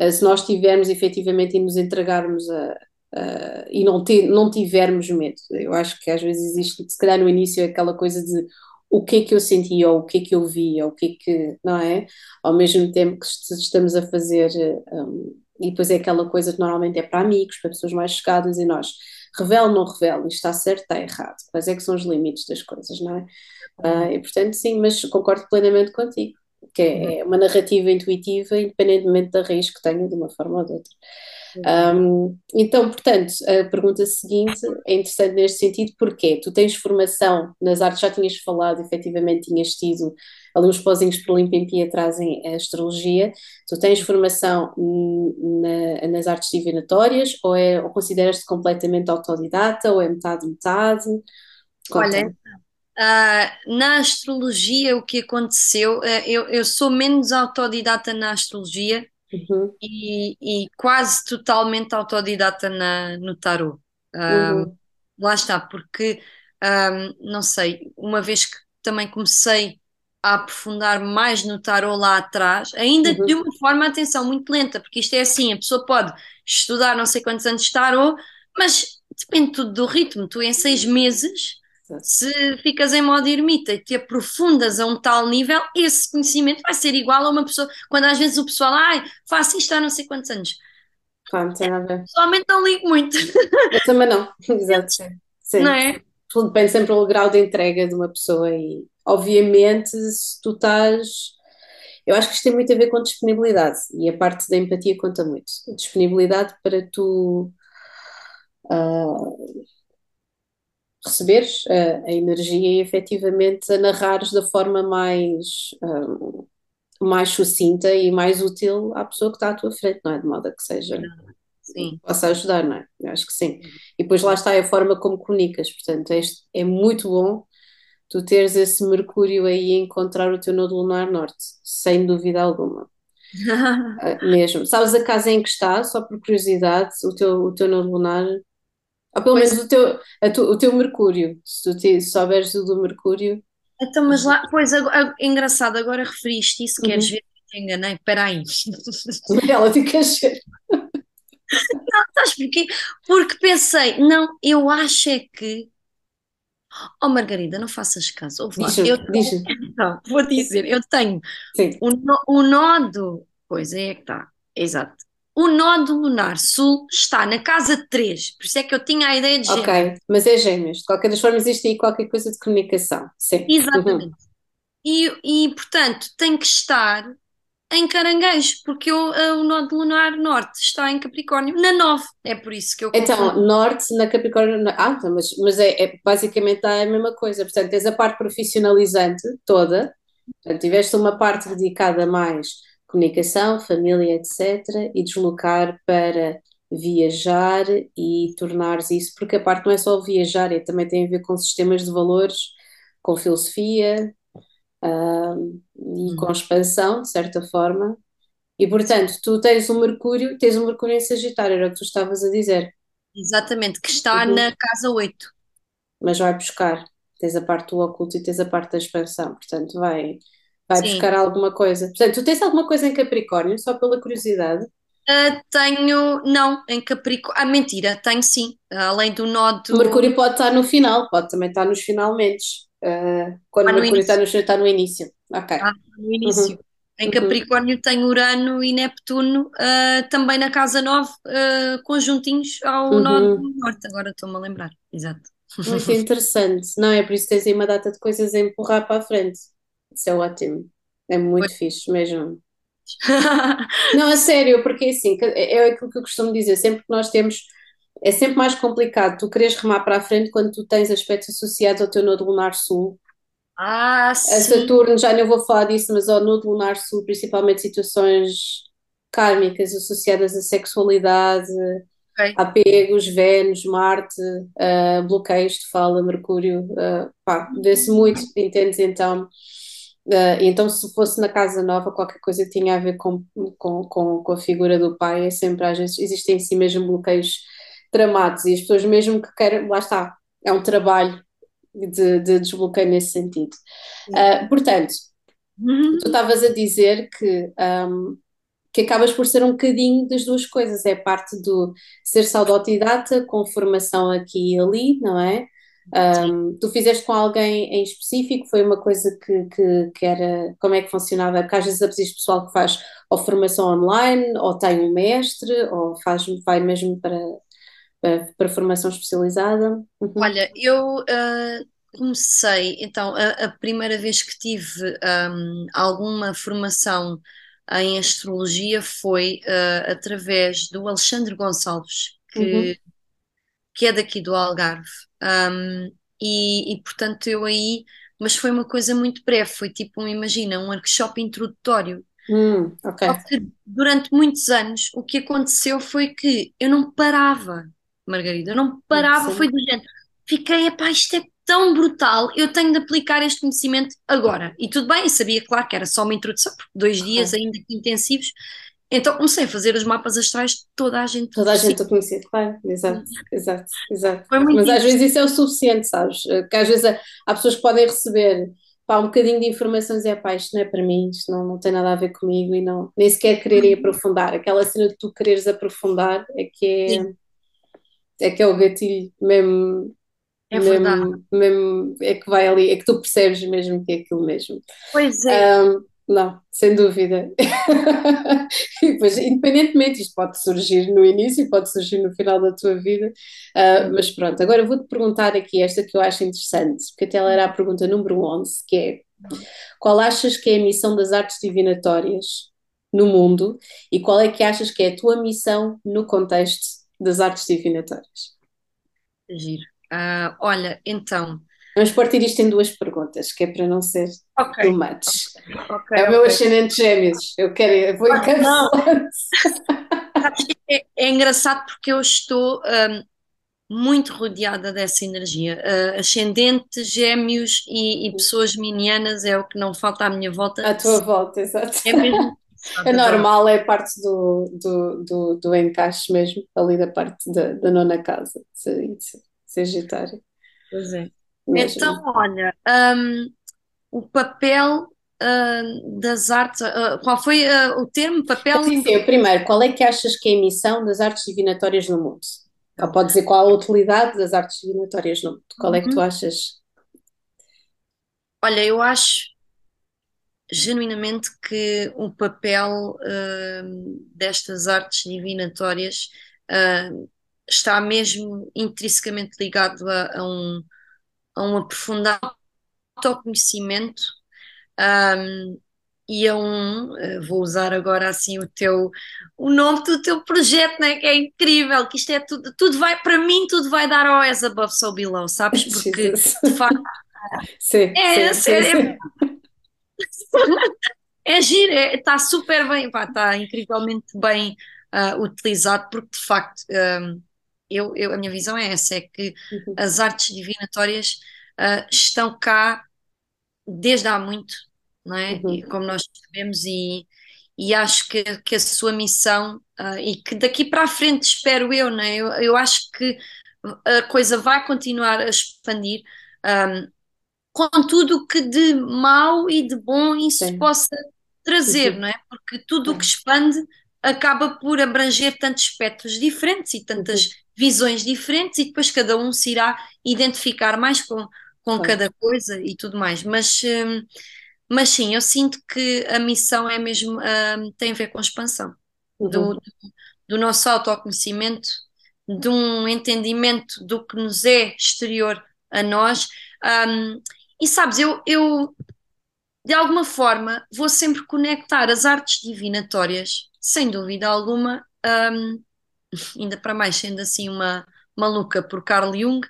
Uh, se nós tivermos efetivamente e nos entregarmos a, Uh, e não, não tivermos medo. Eu acho que às vezes existe, se calhar no início, aquela coisa de o que é que eu senti, ou o que é que eu vi, ou o que é que, não é? Ao mesmo tempo que estamos a fazer, um, e depois é aquela coisa que normalmente é para amigos, para pessoas mais chegadas, e nós revela ou não revela, isto está certo, está errado, quais é que são os limites das coisas, não é? Uh, e portanto, sim, mas concordo plenamente contigo, que é, é uma narrativa intuitiva, independentemente da raiz que tenha, de uma forma ou de outra. Um, então, portanto, a pergunta seguinte é interessante neste sentido, porque tu tens formação nas artes, já tinhas falado, efetivamente tinhas tido ali uns pozinhos para Olimpíada trazem a astrologia, tu tens formação na, nas artes divinatórias ou, é, ou consideras-te completamente autodidata ou é metade-metade? Olha, uh, na astrologia o que aconteceu, uh, eu, eu sou menos autodidata na astrologia, Uhum. E, e, quase totalmente autodidata na, no tarot. Um, uhum. Lá está, porque um, não sei, uma vez que também comecei a aprofundar mais no tarot lá atrás, ainda uhum. de uma forma, atenção, muito lenta, porque isto é assim, a pessoa pode estudar não sei quantos anos de tarot, mas depende tudo do ritmo, tu em seis meses se ficas em modo ermita e te aprofundas a um tal nível, esse conhecimento vai ser igual a uma pessoa. Quando às vezes o pessoal, ai, faço isto há não sei quantos anos. Claro, tem a ver. Pessoalmente não ligo muito. Eu também não, exato. Sim. Não é? Tudo depende sempre do grau de entrega de uma pessoa e, obviamente, se tu estás. Eu acho que isto tem muito a ver com disponibilidade e a parte da empatia conta muito. Disponibilidade para tu. Uh, receberes a, a energia e efetivamente a narrares da forma mais, um, mais sucinta e mais útil à pessoa que está à tua frente, não é? De modo que seja. Sim. Possa ajudar, não é? Eu acho que sim. E depois lá está a forma como comunicas, portanto, é, é muito bom tu teres esse Mercúrio aí a encontrar o teu nodo lunar norte, sem dúvida alguma. uh, mesmo. Sabes a casa em que está, só por curiosidade, o teu, o teu nodo lunar ou pelo menos o teu, tu, o teu Mercúrio, se tu te, souberes do Mercúrio. Então, mas lá, pois, agora, engraçado, agora referiste isso, uhum. queres ver te enganei? Espera aí. Ela queres ver. Não, sabes porquê? Porque pensei, não, eu acho é que. Oh, Margarida, não faças caso. Diz eu tenho, não, vou dizer, eu tenho o, o nó Pois é que está, exato o nódo lunar sul está na casa 3, por isso é que eu tinha a ideia de gêmeos. Ok, mas é gêmeos. De qualquer das formas, existe aí qualquer coisa de comunicação. Sim. Exatamente. Uhum. E, e, portanto, tem que estar em caranguejo, porque o, o nódo lunar norte está em Capricórnio, na 9. É por isso que eu. Então, norte na Capricórnio. Ah, então, mas, mas é, é basicamente a mesma coisa. Portanto, tens a parte profissionalizante toda. Portanto, tiveste uma parte dedicada mais comunicação, família, etc., e deslocar para viajar e tornares isso, porque a parte não é só viajar, é, também tem a ver com sistemas de valores, com filosofia uh, e com Uhum. expansão, de certa forma. E portanto, tu tens um Mercúrio, tens um Mercúrio em Sagitário, era o que tu estavas a dizer, Exatamente, que está Uhum. na casa 8. mas vai buscar. Tens a parte do oculto e tens a parte da expansão, portanto, vai, vai Sim. buscar alguma coisa. Portanto, tu tens alguma coisa em Capricórnio, só pela curiosidade? Ah, tenho, não, em Capricórnio. Ah, mentira, tenho sim. Além do nó O do. Mercúrio pode estar no final, pode também estar nos finalmente. Uh, quando Ah, o Mercúrio está no, início. está no início. Ok. Ah, no Uhum, início. Em uhum, Capricórnio tenho Urano e Neptuno, ah, também na casa 9, ah, conjuntinhos ao nó uhum. do norte. Agora estou-me a lembrar. Exato. Muito interessante. Não é por isso tens aí uma data de coisas a empurrar para a frente. Isso é ótimo. É muito fixe mesmo. Não, a sério, porque assim, é é aquilo que eu costumo dizer, sempre que nós temos, é sempre mais complicado tu queres remar para a frente quando tu tens aspectos associados ao teu nodo lunar sul. Ah, A sim. Saturno, já não vou falar disso, mas ao nodo lunar sul, principalmente situações kármicas associadas à sexualidade, apegos, Vênus, Marte, uh, bloqueios de fala, Mercúrio, uh, pá, vê-se muito, entendes? Então, uh, então, se fosse na Casa Nova, qualquer coisa que tinha a ver com, com, com, com a figura do pai, é sempre, às vezes, existem em si mesmo bloqueios tramados e as pessoas, mesmo que queiram, lá está, é um trabalho de, de desbloqueio nesse sentido. Uh, portanto, tu Uhum. estavas a dizer que um, que acabas por ser um bocadinho das duas coisas, é parte do ser autodidata, com formação aqui e ali, não é? Um, tu fizeste com alguém em específico, foi uma coisa que, que, que era, como é que funcionava? Porque às vezes existe pessoal que faz ou formação online, ou tem um mestre, ou faz, vai mesmo para, para, para formação especializada. Uhum. Olha, eu ah, comecei, então, a, a primeira vez que tive ahm, alguma formação em astrologia foi ah, através do Alexandre Gonçalves, Uhum. que, que é daqui do Algarve. Ahm, e, e, portanto, eu aí, mas foi uma coisa muito breve, foi tipo, um, imagina, um workshop introdutório. Hum, ok. Só que durante muitos anos o que aconteceu foi que eu não parava, Margarida, eu não parava, foi Sim. do género. Fiquei, epá, isto é tão brutal, eu tenho de aplicar este conhecimento agora. E tudo bem, eu sabia, claro, que era só uma introdução, porque dois dias Claro. ainda intensivos. Então comecei a fazer os mapas astrais de toda a gente Toda a gente a conhecer, claro, exato, exato, exato. Foi Mas às vezes isso é o suficiente, sabes? Eh, Que às vezes há, há pessoas que podem receber pá, um bocadinho de informações e é pá, isto não é para mim, isto não, não tem nada a ver comigo e não, nem sequer quererem aprofundar. Aquela cena de tu quereres aprofundar é que Sim, é, é que é o gatilho mesmo, é verdade. mesmo, mesmo, é que vai ali, é que tu percebes mesmo que é aquilo mesmo. Pois é, Ahm, não, sem dúvida. E depois, independentemente, isto pode surgir no início, pode surgir no final da tua vida, ah, mas pronto. Agora vou-te perguntar aqui esta que eu acho interessante, porque até ela era a pergunta número 11, que é qual achas que é a missão das artes divinatórias no mundo e qual é que achas que é a tua missão no contexto das artes divinatórias? giro. Ah, olha, então, Vamos partir isto em duas perguntas, que é para não ser ok, too much. ok, É o meu ascendente gêmeos. Eu quero, eu vou Ah, que é, é engraçado porque eu estou hum, muito rodeada dessa energia. Uh, ascendente, gêmeos e, e pessoas minianas é o que não falta à minha volta. À tua volta, exato. É mesmo É normal, é parte do, do, do, do encaixe mesmo, ali da parte da, da nona casa, de de Sagitário, Pois é. Então, mesmo. olha, hum, o papel hum, das artes, uh, qual foi uh, o termo? Papel? Sim, sim, primeiro, qual é que achas que é a missão das artes divinatórias no mundo? Ou pode dizer qual a utilidade das artes divinatórias no mundo? Qual é que tu Uhum. achas? Olha, eu acho genuinamente que o papel hum, destas artes divinatórias hum, está mesmo intrinsecamente ligado a, a um, a um aprofundado autoconhecimento hum, e a um, eh, vou usar agora assim o teu, o nome do teu projeto, né, que é incrível, que isto é tudo, tudo vai, para mim tudo vai dar ao as above, so below, sabes? Porque Jesus. de facto Sim, é, sim, sério, sim. É giro, está super bem, está incrivelmente bem uh, utilizado, porque de facto um, eu, eu, a minha visão é essa, é que Uhum. as artes divinatórias uh, estão cá desde há muito, não é? Uhum. E, como nós sabemos, e, e acho que, que a sua missão, uh, e que daqui para a frente espero eu, não é? Eu, eu acho que a coisa vai continuar a expandir. Um, com tudo o que de mau e de bom isso Sim. possa trazer, Uhum. não é? Porque tudo o que expande acaba por abranger tantos espectros diferentes e tantas Uhum. visões diferentes, e depois cada um se irá identificar mais com, com cada coisa e tudo mais. Mas, hum, mas sim, eu sinto que a missão é mesmo, hum, tem a ver com a expansão do, Uhum. do nosso autoconhecimento, de um entendimento do que nos é exterior a nós. Hum, e sabes, eu, eu de alguma forma vou sempre conectar as artes divinatórias, sem dúvida alguma, hum, ainda para mais sendo assim uma maluca por Carl Jung,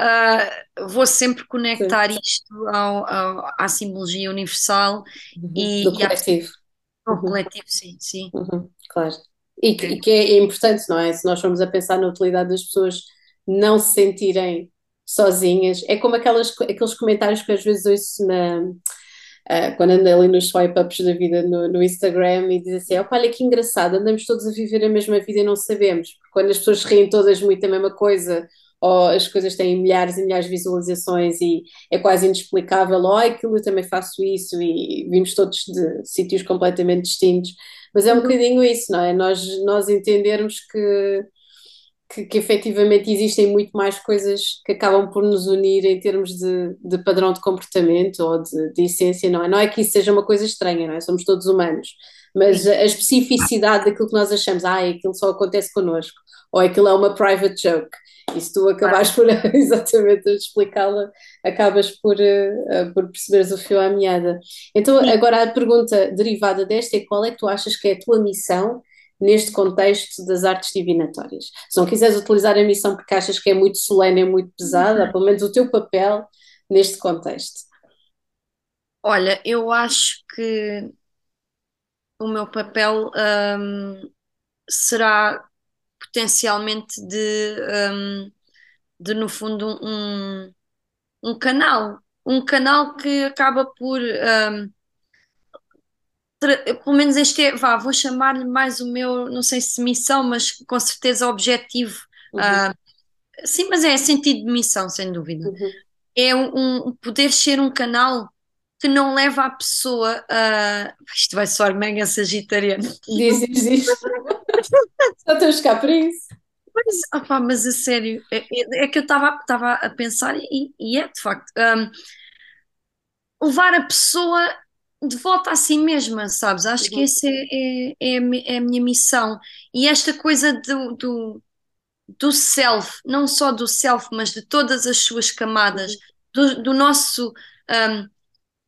uh, vou sempre conectar isto ao, ao, à simbologia universal Uhum. e, Do e coletivo. ao Uhum. coletivo, sim, sim. Uhum, claro. E que, e que é importante, não é? Se nós formos a pensar na utilidade das pessoas não se sentirem sozinhas, é como aquelas, aqueles comentários que às vezes ouço na, ah, quando ando ali nos swipe-ups da vida no, no Instagram e diz assim: "Opa, olha que engraçado, andamos todos a viver a mesma vida e não sabemos, porque quando as pessoas riem todas muito da mesma coisa, ou as coisas têm milhares e milhares de visualizações e é quase inexplicável, ou "Ai, aquilo eu também faço isso, e vimos todos de sítios completamente distintos. Mas é um Uhum. bocadinho isso, não é? Nós, nós entendermos que, que, que efetivamente existem muito mais coisas que acabam por nos unir em termos de, de padrão de comportamento ou de, de essência, não é? Não é que isso seja uma coisa estranha, não é? Somos todos humanos, mas a especificidade daquilo que nós achamos, ah, aquilo só acontece connosco, ou aquilo é uma private joke, e se tu acabares por exatamente explicá-la, acabas por, uh, por perceberes o fio à meada. Então, agora a pergunta derivada desta é qual é que tu achas que é a tua missão neste contexto das artes divinatórias? Se não quiseres utilizar a missão porque achas que é muito solene, é muito pesada, Uhum. pelo menos o teu papel neste contexto. Olha, eu acho que o meu papel hum, será potencialmente de, hum, de no fundo, um, um canal. Um canal que acaba por. hum, pelo menos este é, vá, vou chamar-lhe mais o meu, não sei se missão, mas com certeza objetivo. Uhum, Ah, sim, mas é sentido de missão, sem dúvida. uhum. É um, um- poder ser um canal que não leva a pessoa a. Isto vai soar mega sagitariano. Diz, diz, diz. Só temos cá para isso. Mas, opá, mas a sério, é, é- é que eu estava a pensar e, e é de facto hum, levar a pessoa de volta a si mesma, sabes? Acho que Uhum, essa é, é, é a é a minha missão. E esta coisa do, do, do self, não só do self, mas de todas as suas camadas, uhum, do, do nosso, hum,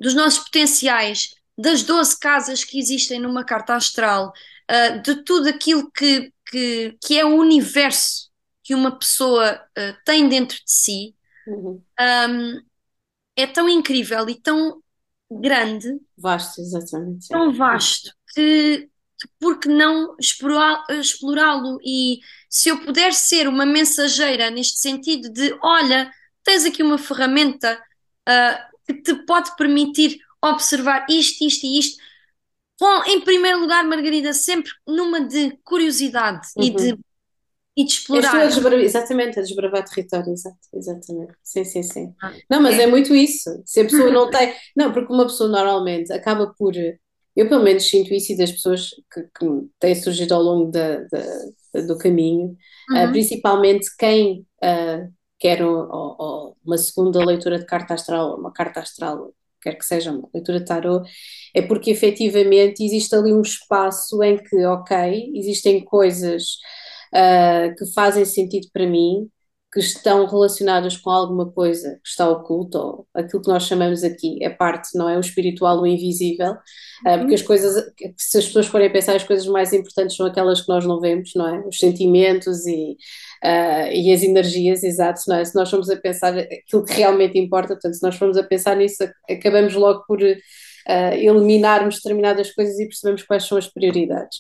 dos nossos potenciais, das 12 casas que existem numa carta astral, ah, de tudo aquilo que, que, que é o universo que uma pessoa ah, tem dentro de si, uhum. hum, é tão incrível e tão grande, Vasto, exatamente. tão vasto, que, que por que não explorá- explorá-lo? E se eu puder ser uma mensageira neste sentido de, olha, tens aqui uma ferramenta ah, que te pode permitir observar isto, isto e isto. Bom, em primeiro lugar, Margarida, sempre numa de curiosidade e de, Uhum. E de explorar. desbravar, exatamente, a desbravar território, exato, exatamente. Sim, sim, sim. Ah, Não, mas é. é muito isso. Se a pessoa não tem. Não, porque uma pessoa normalmente acaba por. Eu, pelo menos, sinto isso e das pessoas que, que têm surgido ao longo da, da- do caminho, ah, Uhum, principalmente quem ah, quer o- o- o- uma segunda leitura de carta astral, uma carta astral, quer que seja uma leitura de tarot, é porque efetivamente existe ali um espaço em que, ok, existem coisas ah, que fazem sentido para mim, que estão relacionadas com alguma coisa que está oculta, ou aquilo que nós chamamos aqui, é parte, não é? O espiritual, o invisível, porque uhum. as coisas, se as pessoas forem pensar, as coisas mais importantes são aquelas que nós não vemos, não é? Os sentimentos e, ah, e as energias, exato, não é? Se nós formos a pensar aquilo que realmente importa, portanto, se nós formos a pensar nisso, acabamos logo por ah, eliminarmos determinadas coisas e percebemos quais são as prioridades.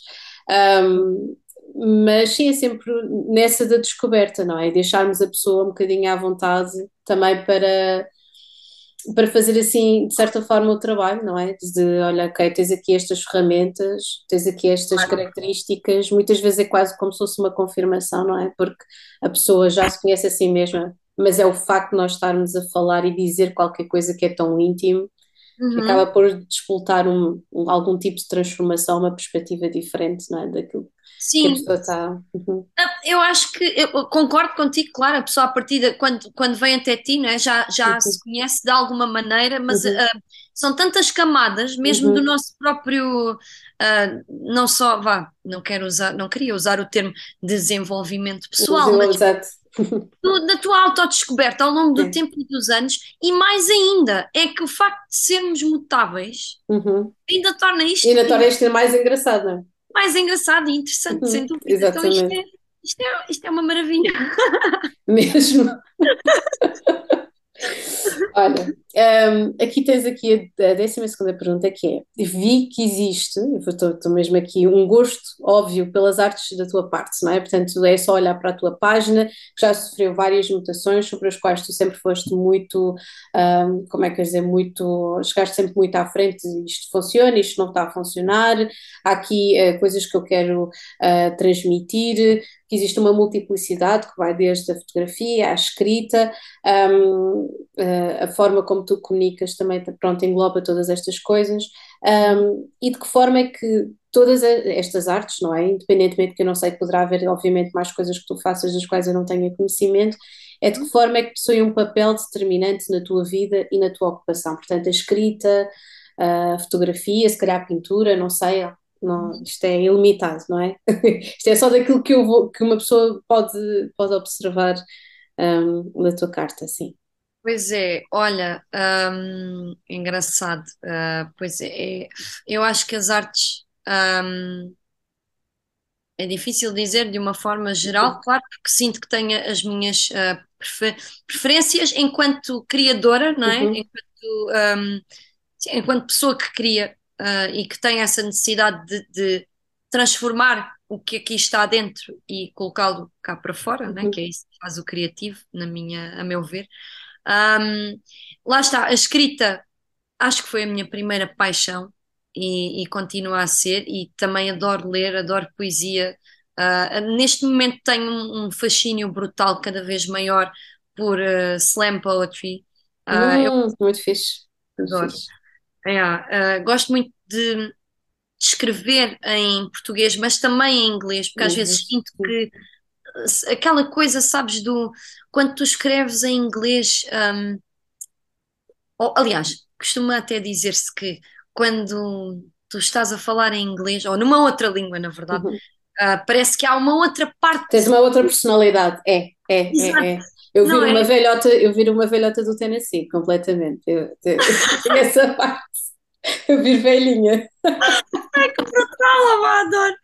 Um, mas sim, é sempre nessa da descoberta, não é? Deixarmos a pessoa um bocadinho à vontade também para, para fazer assim, de certa forma, o trabalho, não é? De, olha, ok, tens aqui estas ferramentas, tens aqui estas Claro. características, muitas vezes é quase como se fosse uma confirmação, não é? Porque a pessoa já se conhece a si mesma, mas é o facto de nós estarmos a falar e dizer qualquer coisa que é tão íntimo que acaba Uhum. por despoltar um, um- algum tipo de transformação, uma perspectiva diferente, não é? Daquilo que a Sim, pessoa está. Uhum, Ah, Eu acho que eu concordo contigo, claro, a pessoa a partir de quando, quando vem até ti, não é? já, já uhum, se conhece de alguma maneira, mas uhum, ah, são tantas camadas, mesmo do uhum. nosso próprio, ah, não só, vá, não quero usar, não queria usar o termo desenvolvimento pessoal, mas do- da tua autodescoberta ao longo do É. tempo e dos anos, e mais ainda, é que o facto de sermos mutáveis Uhum. ainda torna E isto na torna isto mais engraçado, não é? Mais engraçado e interessante, sem Uhum, dúvida. Então isto Exatamente. é, isto é, isto é uma maravilha. Mesmo. Olha, hum, aqui tens aqui a, a décima segunda pergunta que é, vi que existe, estou mesmo aqui, um gosto óbvio pelas artes da tua parte, não é? Portanto, é só olhar para a tua página, que já sofreu várias mutações, sobre as quais tu sempre foste muito, hum, como é que eu dizer, muito, chegaste sempre muito à frente, isto funciona, isto não está a funcionar, há aqui eh, coisas que eu quero eh, transmitir, que existe uma multiplicidade que vai desde a fotografia à escrita, um, uh, a forma como tu comunicas também, pronto, engloba todas estas coisas, um, e de que forma é que todas estas artes, não é? Independentemente que eu não sei que poderá haver, obviamente, mais coisas que tu faças das quais eu não tenha conhecimento, é de que forma é que possui um papel determinante na tua vida e na tua ocupação. Portanto, a escrita, a fotografia, se calhar a pintura, não sei, não, isto é ilimitado, não é? isto é só daquilo que, eu vou, que uma pessoa pode, pode observar um, da tua carta, sim. Pois é, olha, hum, engraçado. ah, pois é, é, eu acho que as artes, hum, é difícil dizer de uma forma geral, claro, porque sinto que tenho as minhas ah, prefer- preferências enquanto criadora, não é? Uhum, Enquanto, sim, enquanto pessoa que cria, ah, e que tem essa necessidade de, de transformar o que aqui está dentro e colocá-lo cá para fora, né? uhum, Que é isso que faz o criativo, na minha, a meu ver. Hum, lá está, a escrita acho que foi a minha primeira paixão e, e continua a ser, e também adoro ler, adoro poesia. Ah, neste momento tenho um, um fascínio brutal, cada vez maior, por ah, slam poetry. Eu Hum, muito fixe, muito adoro. fixe. Ah, gosto muito de, de escrever em português, mas também em inglês, porque às vezes Inglês, sinto que ah, aquela coisa, sabes, do quando tu escreves em inglês. hum, ou, aliás, costuma até dizer-se que quando tu estás a falar em inglês, ou numa outra língua, na verdade, Uhum. ah, parece que há uma outra Tens parte. uma outra personalidade, é, é, é, Exato, é. Eu não viro uma é? velhota, eu viro uma velhota do Tennessee, completamente. Eu, eu, essa parte, eu viro velhinha. Ah, adoro.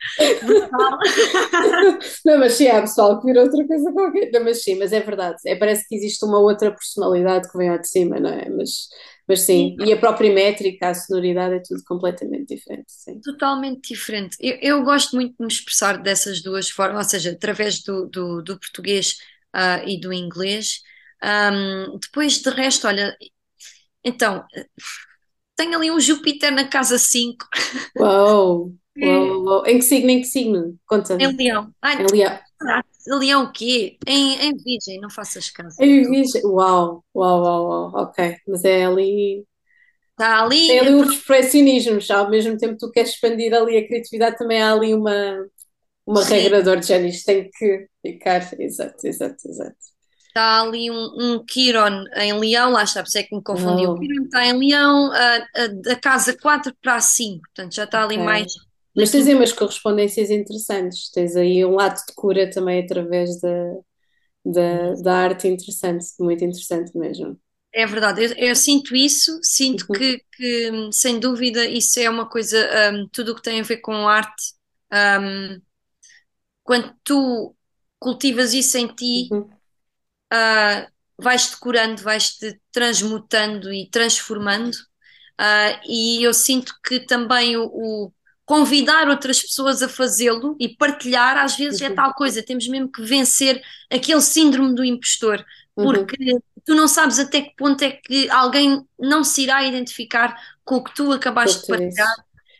Brutal. Não, mas sim, há pessoal que vira outra coisa qualquer. Não, mas sim, mas é verdade. É, parece que existe uma outra personalidade que vem ao de cima, não é? Mas, mas sim, e a própria métrica, a sonoridade é tudo completamente diferente, sim. Totalmente diferente. Eu, eu gosto muito de me expressar dessas duas formas, ou seja, através do, do, do português, ah, e do inglês. Ahm, depois, de resto, olha, então, tenho ali um Júpiter na casa 5 Uau, uau, uau. Em que signo, em que signo? em Conta-me. Leão. Ai, Em Leão. Leão o quê? Em, em Virgem, não faças caso. Em Virgem. Uau, uau, uau, uau, ok. Mas é ali. Está ali, Tem é ali pronto, os perfeccionismos, ao mesmo tempo que tu queres expandir ali a criatividade, também há ali uma, uma sim, regra de já isto tem que ficar. Exato, exato, exato. Está ali um, um Quiron em Leão, lá está, por isso é que me confundi. O Uau, Quiron está em Leão, da casa 4 para a 5, portanto já está ali mais Mas tens aí umas correspondências interessantes, tens aí um lado de cura também através da, da, da arte interessante, muito interessante mesmo. É verdade, eu, eu sinto isso, sinto Uhum, que, que, sem dúvida isso é uma coisa, hum, tudo o que tem a ver com arte, hum, quando tu cultivas isso em ti, uhum, ah, vais-te curando, vais-te transmutando e transformando, ah, e eu sinto que também o, o- convidar outras pessoas a fazê-lo e partilhar, às vezes é Uhum. tal coisa, temos mesmo que vencer aquele síndrome do impostor, Uhum. porque tu não sabes até que ponto é que alguém não se irá identificar com o que tu acabaste de partilhar.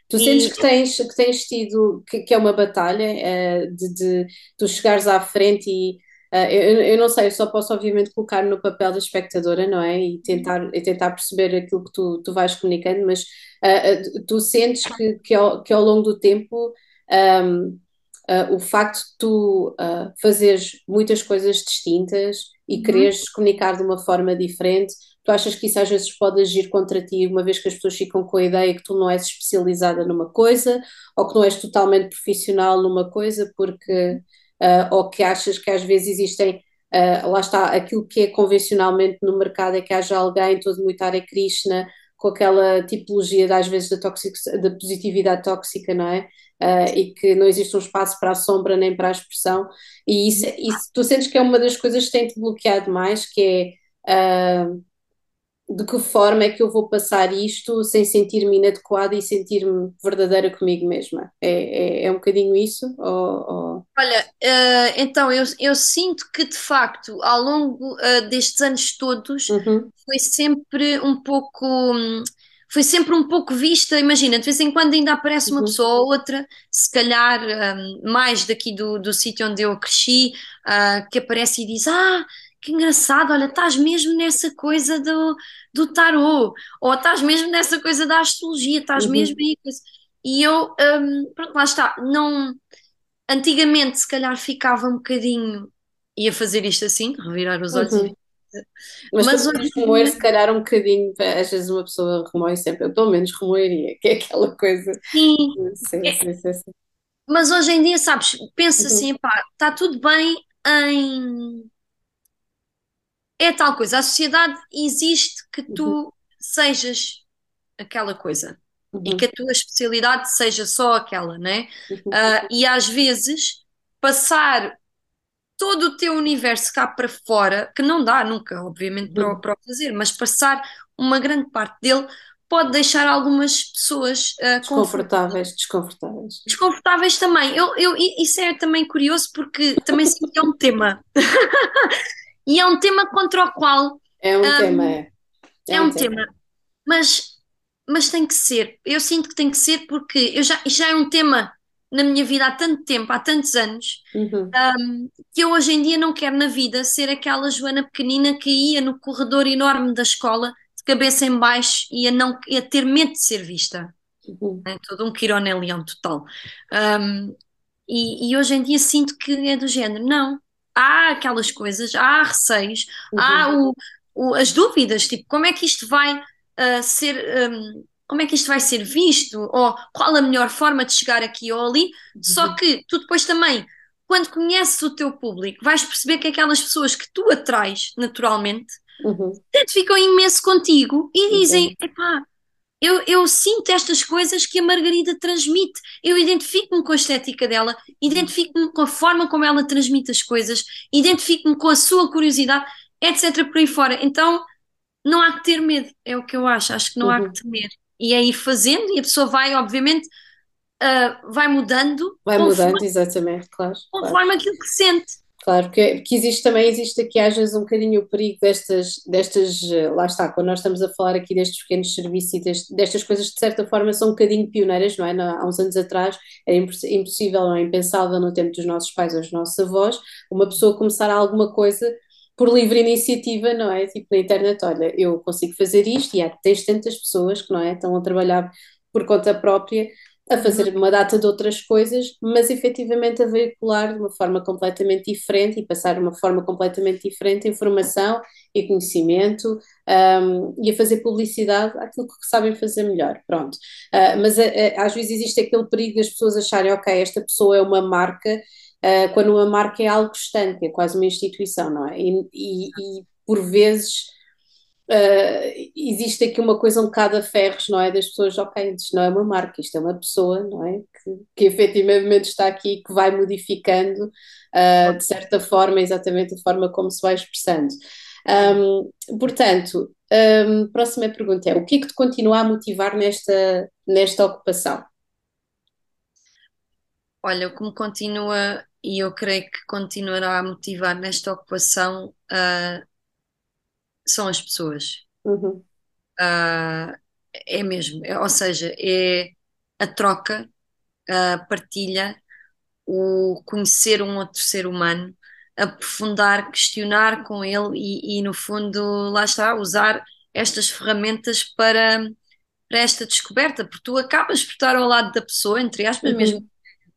Tu E- sentes que tens, que tens tido, que, que é uma batalha, eh, de, de tu chegares à frente e eu, eu não sei, eu só posso obviamente colocar no papel da espectadora, não é? E tentar, e tentar perceber aquilo que tu, tu vais comunicando, mas eh, tu sentes que, que, ao, que ao longo do tempo ahm, ah, o facto de tu ah, fazeres muitas coisas distintas e Uhum. quereres comunicar de uma forma diferente, tu achas que isso às vezes pode agir contra ti, uma vez que as pessoas ficam com a ideia que tu não és especializada numa coisa ou que não és totalmente profissional numa coisa, porque ah, ou que achas que às vezes existem, ah, lá está, aquilo que é convencionalmente no mercado é que haja alguém todo muito Hare Krishna, com aquela tipologia de, às vezes da, toxic, da positividade tóxica, não é? Ah, e que não existe um espaço para a sombra nem para a expressão, e isso, isso tu sentes que é uma das coisas que tem-te bloqueado mais, que é ah, de que forma é que eu vou passar isto sem sentir-me inadequada e sentir-me verdadeira comigo mesma? É, é, é um bocadinho isso? Ou, ou- Olha, eh, então eu, eu sinto que de facto ao longo eh, destes anos todos Uhum, foi sempre um pouco, foi sempre um pouco vista. Imagina, de vez em quando ainda aparece uma uhum, pessoa ou outra, se calhar hum, mais daqui do, do sítio onde eu cresci, ah, que aparece e diz: Ah, que engraçado, olha, estás mesmo nessa coisa do, do tarô, ou estás mesmo nessa coisa da astrologia, estás mesmo uhum, aí. coisa." E eu, hum, pronto, lá está, não. Antigamente, se calhar, ficava um bocadinho. Ia fazer isto assim, revirar os olhos e uhum. Mas mas tu hoje remoer se calhar um bocadinho, às vezes uma pessoa remoe sempre, eu pelo menos remoeria, que é aquela coisa. sim. Sim, É, sim, sim, sim. mas hoje em dia, sabes, pensa Uhum, assim, pá, está tudo bem em. É tal coisa, a sociedade existe que uhum, tu sejas aquela coisa e que uhum, a tua especialidade seja só aquela, né? uhum, Ah, e às vezes passar todo o teu universo cá para fora, que não dá nunca, obviamente, para, o- uhum. para o fazer, mas passar uma grande parte dele pode deixar algumas pessoas confortáveis. Desconfortáveis, desconfortáveis. Desconfortáveis também. Eu, eu, isso é também curioso porque também sinto que é um tema. E é um tema contra o qual É um ah, tema, é. É é um um tema. tema, mas, mas tem que ser. Eu sinto que tem que ser porque eu já, já é um tema na minha vida há tanto tempo, há tantos anos, Uhum, um, que eu hoje em dia não quero na vida ser aquela Joana pequenina que ia no corredor enorme da escola, de cabeça em baixo e a, não, e a ter medo de ser vista. uhum, É todo um Quironé Leão total. Um, e, e hoje em dia sinto que é do género, não. Há aquelas coisas, há receios, há uhum, o, o- as dúvidas, tipo, como é que isto vai uh, ser, um, como é que isto vai ser visto, ou qual a melhor forma de chegar aqui ou ali. Só uhum, que tu depois também, quando conheces o teu público, vais perceber que aquelas pessoas que tu atrais naturalmente uhum. identificam imenso contigo e dizem: epá, eu, eu sinto estas coisas que a Margarida transmite. Eu identifico-me com a estética dela, identifico-me com a forma como ela transmite as coisas, identifico-me com a sua curiosidade, etc. por aí fora. Então, não há que ter medo, é o que eu acho. Acho que não há que Uhum. temer. E é ir fazendo, e a pessoa vai, obviamente, ah, vai mudando Vai mudando, exatamente, claro, claro. conforme aquilo que sente. Claro, porque, porque existe também, existe aqui às vezes um bocadinho o perigo destas, destas, eh, lá está, quando nós estamos a falar aqui destes pequenos serviços e destas coisas que de certa forma são um bocadinho pioneiras, não é? Há uns anos atrás era imposs- impossível, não é? Impensável no tempo dos nossos pais ou dos nossos avós, uma pessoa começar alguma coisa por livre iniciativa, não é? Tipo na internet, olha, eu consigo fazer isto e há tens tantas pessoas que, não é? Estão a trabalhar por conta própria a fazer uma data de outras coisas, mas efetivamente a veicular de uma forma completamente diferente e passar de uma forma completamente diferente informação e conhecimento um, e a fazer publicidade àquilo que sabem fazer melhor, pronto. Uh, mas uh, às vezes existe aquele perigo das pessoas acharem, ok, esta pessoa é uma marca, uh, quando uma marca é algo estanque, é quase uma instituição, não é? E, e, e por vezes Uh, existe aqui uma coisa um bocado a ferros, não é? Das pessoas, ok, isto não é uma marca, isto é uma pessoa, não é? Que, que efetivamente está aqui, que vai modificando, uh, de certa forma, exatamente a forma como se vai expressando. Um, portanto, um, próxima pergunta é: o que é que te continua a motivar nesta, nesta ocupação? Olha, o que me continua e eu creio que continuará a motivar nesta ocupação, uh, são as pessoas. Uhum. Uh, é mesmo, é, ou seja, é a troca, a partilha, o conhecer um outro ser humano, aprofundar, questionar com ele e, e no fundo, lá está, usar estas ferramentas para, para esta descoberta, porque tu acabas por estar ao lado da pessoa, entre aspas, Uhum. mesmo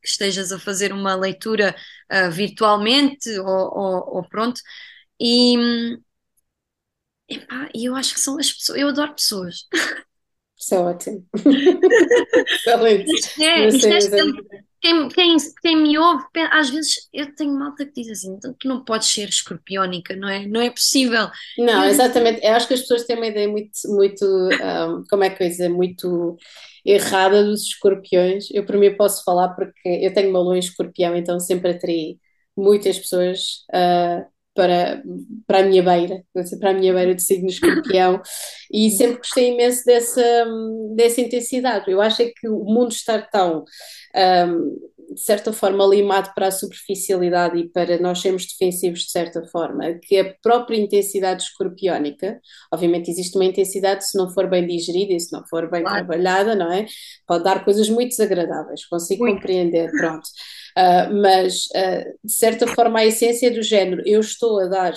que estejas a fazer uma leitura uh, virtualmente ou, ou, ou, pronto, e epá, eu acho que são as pessoas, eu adoro pessoas. Isso é ótimo. Excelente. Isto é, isto é quem, quem, quem me ouve, às vezes eu tenho malta que diz assim, então tu não podes ser escorpiónica, não é? Não é possível. Não, exatamente. Eu acho que as pessoas têm uma ideia muito, muito um, como é que eu dizer, muito errada dos escorpiões. Eu, por mim, posso falar porque eu tenho uma lua em escorpião, então sempre atraí muitas pessoas uh, para, para a minha beira, para a minha beira de signo escorpião, e sempre gostei imenso dessa, dessa intensidade. Eu acho é que o mundo estar tão. Um, de certa forma, limado para a superficialidade e para nós sermos defensivos de certa forma, que a própria intensidade escorpiónica, obviamente existe uma intensidade se não for bem digerida e se não for bem claro. trabalhada, não é? Pode dar coisas muito desagradáveis, consigo muito. compreender, pronto. Uh, mas, uh, de certa forma, a essência do género, eu estou a dar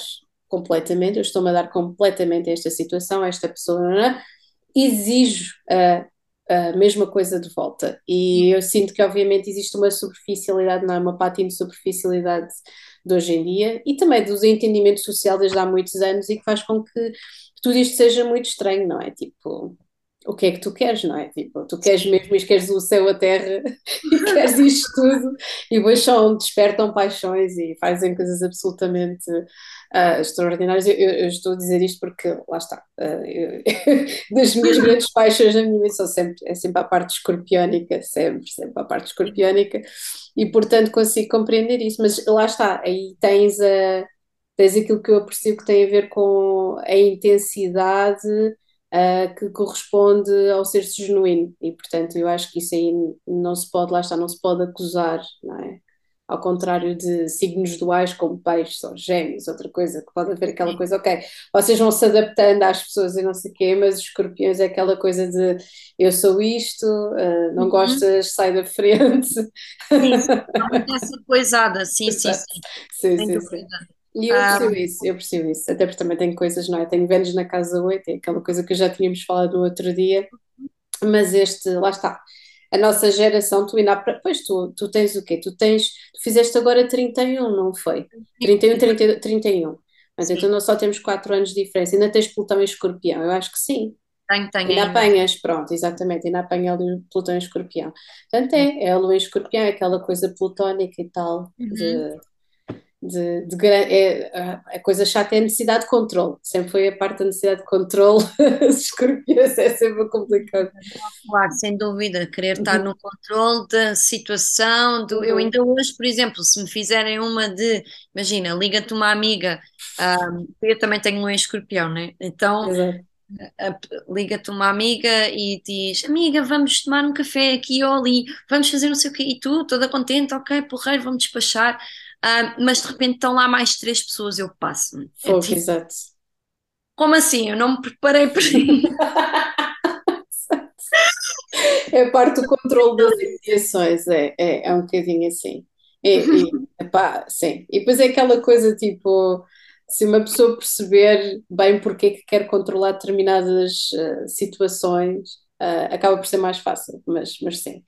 completamente, eu estou-me a dar completamente a esta situação, a esta pessoa, é? exijo uh, a mesma coisa de volta. E eu sinto que, obviamente, existe uma superficialidade, não é? Uma patina de superficialidade de hoje em dia e também do entendimento social desde há muitos anos e que faz com que tudo isto seja muito estranho, não é? Tipo, o que é que tu queres, não é? Tipo, tu queres mesmo e queres o céu, a terra e queres isto tudo e depois só despertam paixões e fazem coisas absolutamente uh, extraordinárias. Eu, eu, eu, estou a dizer isto porque, lá está, uh, eu, das minhas grandes paixões na minha vida são sempre, é sempre a parte escorpiónica, sempre, sempre a parte escorpiónica e portanto consigo compreender isso, mas lá está, aí tens a tens aquilo que eu aprecio que tem a ver com a intensidade uh, que corresponde ao ser genuíno e portanto eu acho que isso aí não se pode, lá está, não se pode acusar, não é? Ao contrário de signos duais como peixes ou gêmeos, outra coisa, que pode haver aquela coisa, ok, vocês vão se adaptando às pessoas e não sei o quê, mas os escorpiões é aquela coisa de eu sou isto, uh, não uhum. gostas, sai da frente. Sim, essa coisada, sim, sim, sim. sim, sim, sim. E eu percebo ah, isso, eu percebo isso. Até porque também tenho coisas, não é? Tenho Vênus na casa 8, é aquela coisa que já tínhamos falado no outro dia, mas este, lá está. A nossa geração, tu ainda. Pois tu, tu tens o quê? Tu tens. Tu fizeste agora 31, não foi? 31, 30, 31. Mas então nós só temos 4 anos de diferença. Ainda tens Plutão em escorpião? Eu acho que sim. Tenho, tenho. Ainda apanhas, pronto, exatamente, ainda apanha ali o Plutão em escorpião. Portanto, é, é a lua em escorpião, é aquela coisa plutónica e tal, uhum. de de, de é, a coisa chata é a necessidade de controle. Sempre foi a parte da necessidade de controle. Os escorpiões é sempre complicado. Claro, sem dúvida, querer estar uhum. no controle da situação. Do, uhum. Eu ainda hoje, por exemplo, se me fizerem uma de, imagina, liga-te uma amiga, um, eu também tenho um escorpião, né? Então. Liga-te uma amiga e diz: Amiga, vamos tomar um café aqui ou ali, vamos fazer não sei o quê, e tu, toda contente, ok, porreiro, vamos despachar Uh, mas de repente estão lá mais três pessoas, eu passo-me. É tipo, exato. Como assim? Eu não me preparei para isso. é parte do controle das iniciações, é, é, é um bocadinho assim. E, e, epá, sim. e depois é aquela coisa tipo, se uma pessoa perceber bem porque é que quer controlar determinadas uh, situações, uh, acaba por ser mais fácil, mas, mas sim.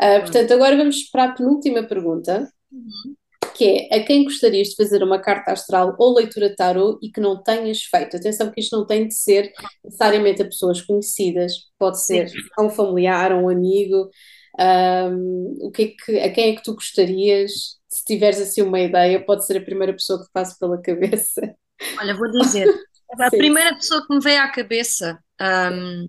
Uh, portanto, agora vamos para a penúltima pergunta. Uhum que é a quem gostarias de fazer uma carta astral ou leitura tarot e que não tenhas feito. Atenção que isto não tem de ser necessariamente a pessoas conhecidas, pode ser a um familiar, a um amigo. Um, o que é que, a quem é que tu gostarias? Se tiveres assim uma ideia, pode ser a primeira pessoa que te passe pela cabeça. Olha, vou dizer, a primeira pessoa que me veio à cabeça um,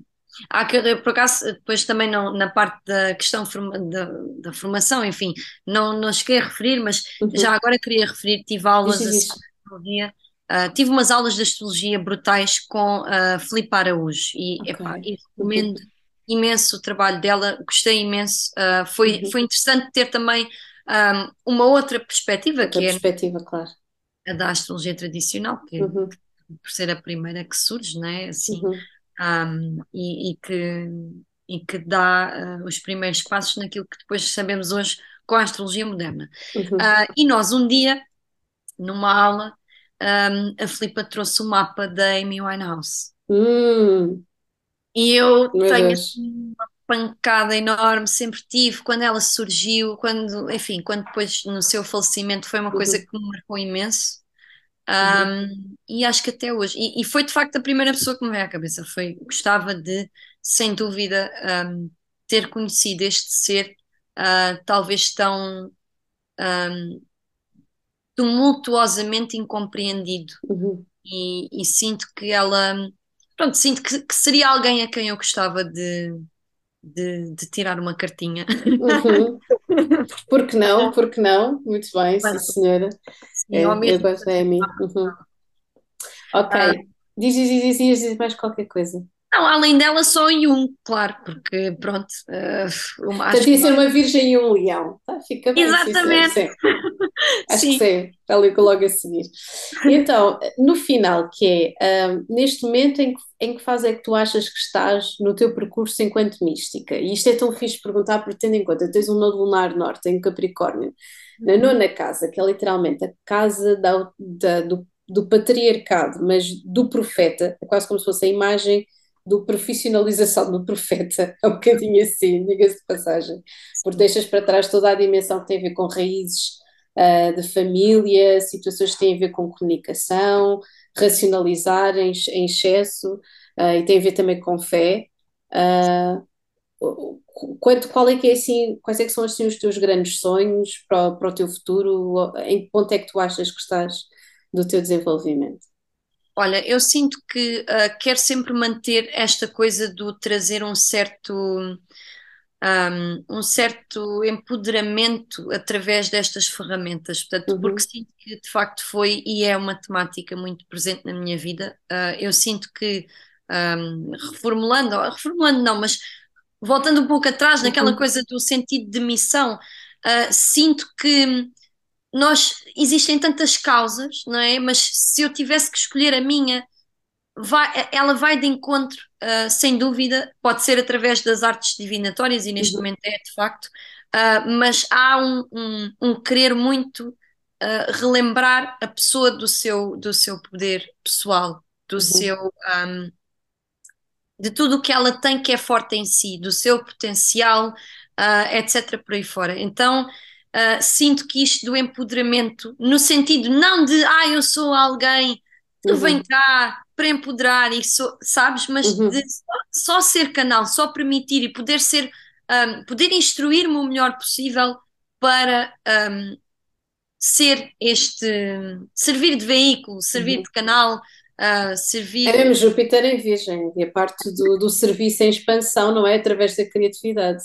Há que, por acaso, depois também não, na parte da questão da, da formação, enfim, não, não cheguei a referir, mas uhum. já agora queria referir, tive aulas de astrologia, uh, tive umas aulas de astrologia brutais com a uh, Filipe Araújo e, okay. epá, e recomendo uhum. imenso o trabalho dela, gostei imenso, uh, foi, uhum. foi interessante ter também um, uma outra perspectiva, Outra que perspectiva, claro. é a da astrologia tradicional, que, Uhum, por ser a primeira que surge, não é? Assim, uhum, um, e, e que, e que dá uh, os primeiros passos naquilo que depois sabemos hoje com a astrologia moderna. uhum. Uh, e nós, um dia, numa aula, um, a Filipa trouxe o mapa da Amy Winehouse. Hum, E eu meu tenho assim, uma pancada enorme, sempre tive, quando ela surgiu, quando, enfim, quando depois no seu falecimento foi uma coisa Uhum, que me marcou imenso. Uhum, Um, e acho que até hoje. E, e foi de facto a primeira pessoa que me veio à cabeça. Foi, gostava de, sem dúvida, um, ter conhecido este ser, uh, talvez tão um, tumultuosamente incompreendido. uhum, E, e sinto que ela, pronto, sinto que, que seria alguém a quem eu gostava de, de, de tirar uma cartinha. uhum. Por que não? Por que não? Muito bem, sim, senhora. sim, É, eu gosto da Amy. Uhum. Ok. Ah, Diz, diz, diz, diz, diz mais qualquer coisa. Não, além dela, só Jung, claro, porque pronto, ah, uma- acho Portanto, ia que ser uma virgem e um leão. Tá, fica bem, sim. Exatamente, Sim. Acho que sim. sim, está ali logo a seguir. Então, no final, que é, hum, neste momento, em que, em que fase é que tu achas que estás no teu percurso enquanto mística? E isto é tão fixe perguntar, porque tendo em conta, tens um nodo lunar norte em Capricórnio, na Uhum, nona casa, que é literalmente a casa da, da- do, do patriarcado, mas do profeta, é quase como se fosse a imagem do profissionalização do profeta, é um bocadinho assim, diga-se de passagem, porque deixas para trás toda a dimensão que tem a ver com raízes uh, de família, situações que têm a ver com comunicação, racionalizar em, em excesso, uh, e tem a ver também com fé. Uh, quanto, qual é que é assim, quais é que são assim os teus grandes sonhos para, o- para o teu futuro? Em que ponto é que tu achas que estás do teu desenvolvimento? Olha, eu sinto que ah, quero sempre manter esta coisa do trazer um certo, um, um certo empoderamento através destas ferramentas, portanto, porque Uhum, sinto que de facto foi e é uma temática muito presente na minha vida. Ah, eu sinto que, um, reformulando, reformulando não, mas voltando um pouco atrás naquela uhum, coisa do sentido de missão, ah, sinto que nós existem tantas causas, não é? Mas se eu tivesse que escolher a minha vai- ela vai de encontro, uh, sem dúvida, pode ser através das artes divinatórias, e neste uhum, momento é de facto, uh, mas há um, um- um querer muito uh, relembrar a pessoa do seu, do seu poder pessoal, do uhum, seu, um, de tudo o que ela tem que é forte em si, do seu potencial, etc. por aí fora. Então. Uh, sinto que isto do empoderamento, no sentido não de ah, eu sou alguém vem uhum, cá para empoderar e so- sabes, mas de uhum, só, só ser canal, só permitir e poder ser, um, poder instruir-me o melhor possível para um, ser este, servir de veículo, servir uhum. de canal, uh, É servir, mesmo Júpiter em Virgem, e a parte do, do serviço em expansão, não é? Através da criatividade.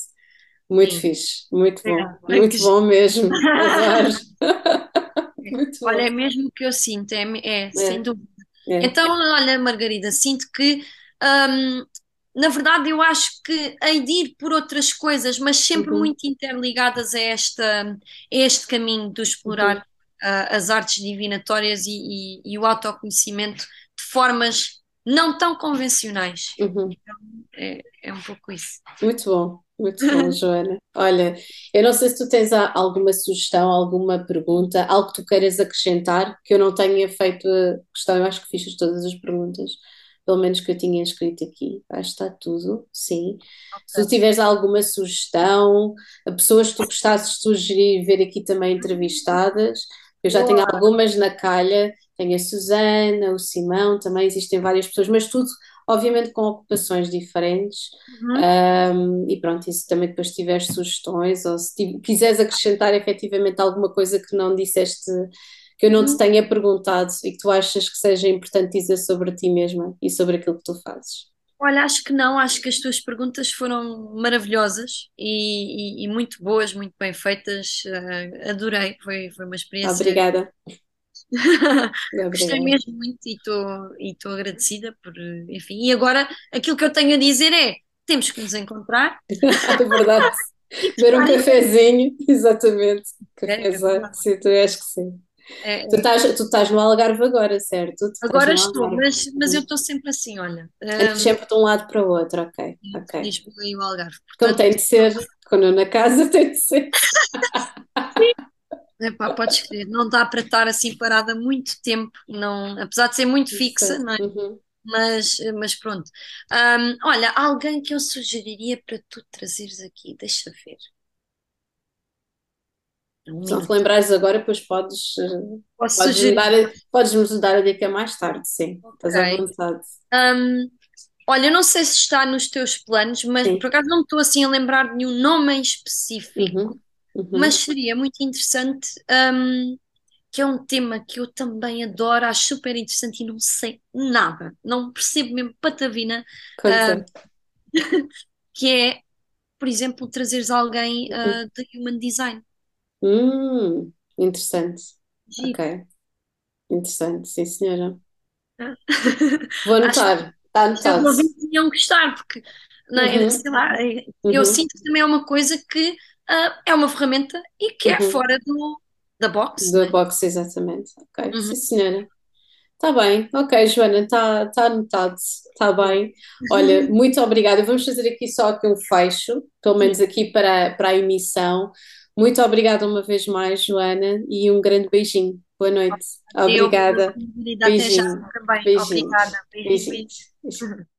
Muito sim. fixe, muito É, bom, que muito bom mesmo. Muito Olha, é bom. mesmo o que eu sinto, é, é sem É, dúvida. é. Então, olha, Margarida, sinto que, hum, na verdade, eu acho que hei de ir por outras coisas, mas sempre Uhum, muito interligadas a, esta, a este caminho de uhum, explorar ah, as artes divinatórias e, e- e o autoconhecimento de formas não tão convencionais. uhum. É, é um pouco isso. Muito bom, muito bom, Joana. Olha, eu não sei se tu tens alguma sugestão, alguma pergunta, algo que tu queiras acrescentar, que eu não tenha feito a questão, eu acho que fiz todas as perguntas, pelo menos que eu tinha escrito aqui. Acho que está tudo, sim. Se tu tiveres alguma sugestão, a pessoas que tu gostasses de sugerir, ver aqui também entrevistadas, eu já tenho Boa. algumas na calha, tenho a Susana, o Simão, também existem várias pessoas, mas tudo, obviamente, com ocupações diferentes. Uhum, Um, e pronto, se também depois tiveres sugestões ou se quiseres acrescentar efetivamente alguma coisa que não disseste, que eu não te uhum. tenha perguntado e que tu achas que seja importante dizer sobre ti mesma e sobre aquilo que tu fazes. Olha, acho que não, acho que as tuas perguntas foram maravilhosas e, e- e muito boas, muito bem feitas. eh, adorei, foi, foi uma experiência. Obrigada, Gostei mesmo muito e estou agradecida por, enfim. E agora aquilo que eu tenho a dizer é: temos que nos encontrar É verdade. Beber um cafezinho, exatamente. é, é verdade. sim, tu acho que sim. É, Tu é. estás, tu estás no Algarve agora, certo? Agora estou, mas, mas eu Uhum. estou sempre assim, olha, hum, sempre de um lado para o outro, ok, entre ok. Lisboa e o Algarve. Como Portanto, tem de ser, quando eu na casa tem de ser. Epá, podes crer, não dá para estar assim parada muito tempo, não, apesar de ser muito fixa, Certo. não é? Uhum. Mas, mas pronto. Hum, olha, alguém que eu sugeriria para tu trazeres aqui, deixa ver. Um Se não te lembrares agora, depois podes, Posso podes-me sugerir? dar, a- podes-me dar a dica mais tarde, sim. Estás à vontade. Hum, olha, eu não sei se está nos teus planos, mas Sim. por acaso não me estou assim a lembrar de nenhum nome em específico, Uhum. Uhum. mas seria muito interessante, hum, que é um tema que eu também adoro, acho super interessante e não sei nada, não percebo mesmo patavina, Conta. que é, por exemplo, trazeres alguém, uh, de Human Design. Hum, interessante. Giro. Ok, interessante, sim, senhora. Ah. Vou anotar. Está os anotado. ouvintes iam gostar, porque não é, Uhum. sei lá, eu Uhum. sinto que também é uma coisa que ah, é uma ferramenta e que é Uhum. fora do, da box, Da né? box, exatamente. Ok, sim, Uhum. senhora. Está bem, ok, Joana, está tá anotado, está bem. Olha, muito obrigada. Vamos fazer aqui só aqui um fecho, pelo menos aqui para, para a emissão. Muito obrigada uma vez mais, Joana, e um grande beijinho. Boa noite. Eu, Obrigada. já Beijinho, também. beijinhos, Obrigada. Beijinho, beijinho. beijinhos.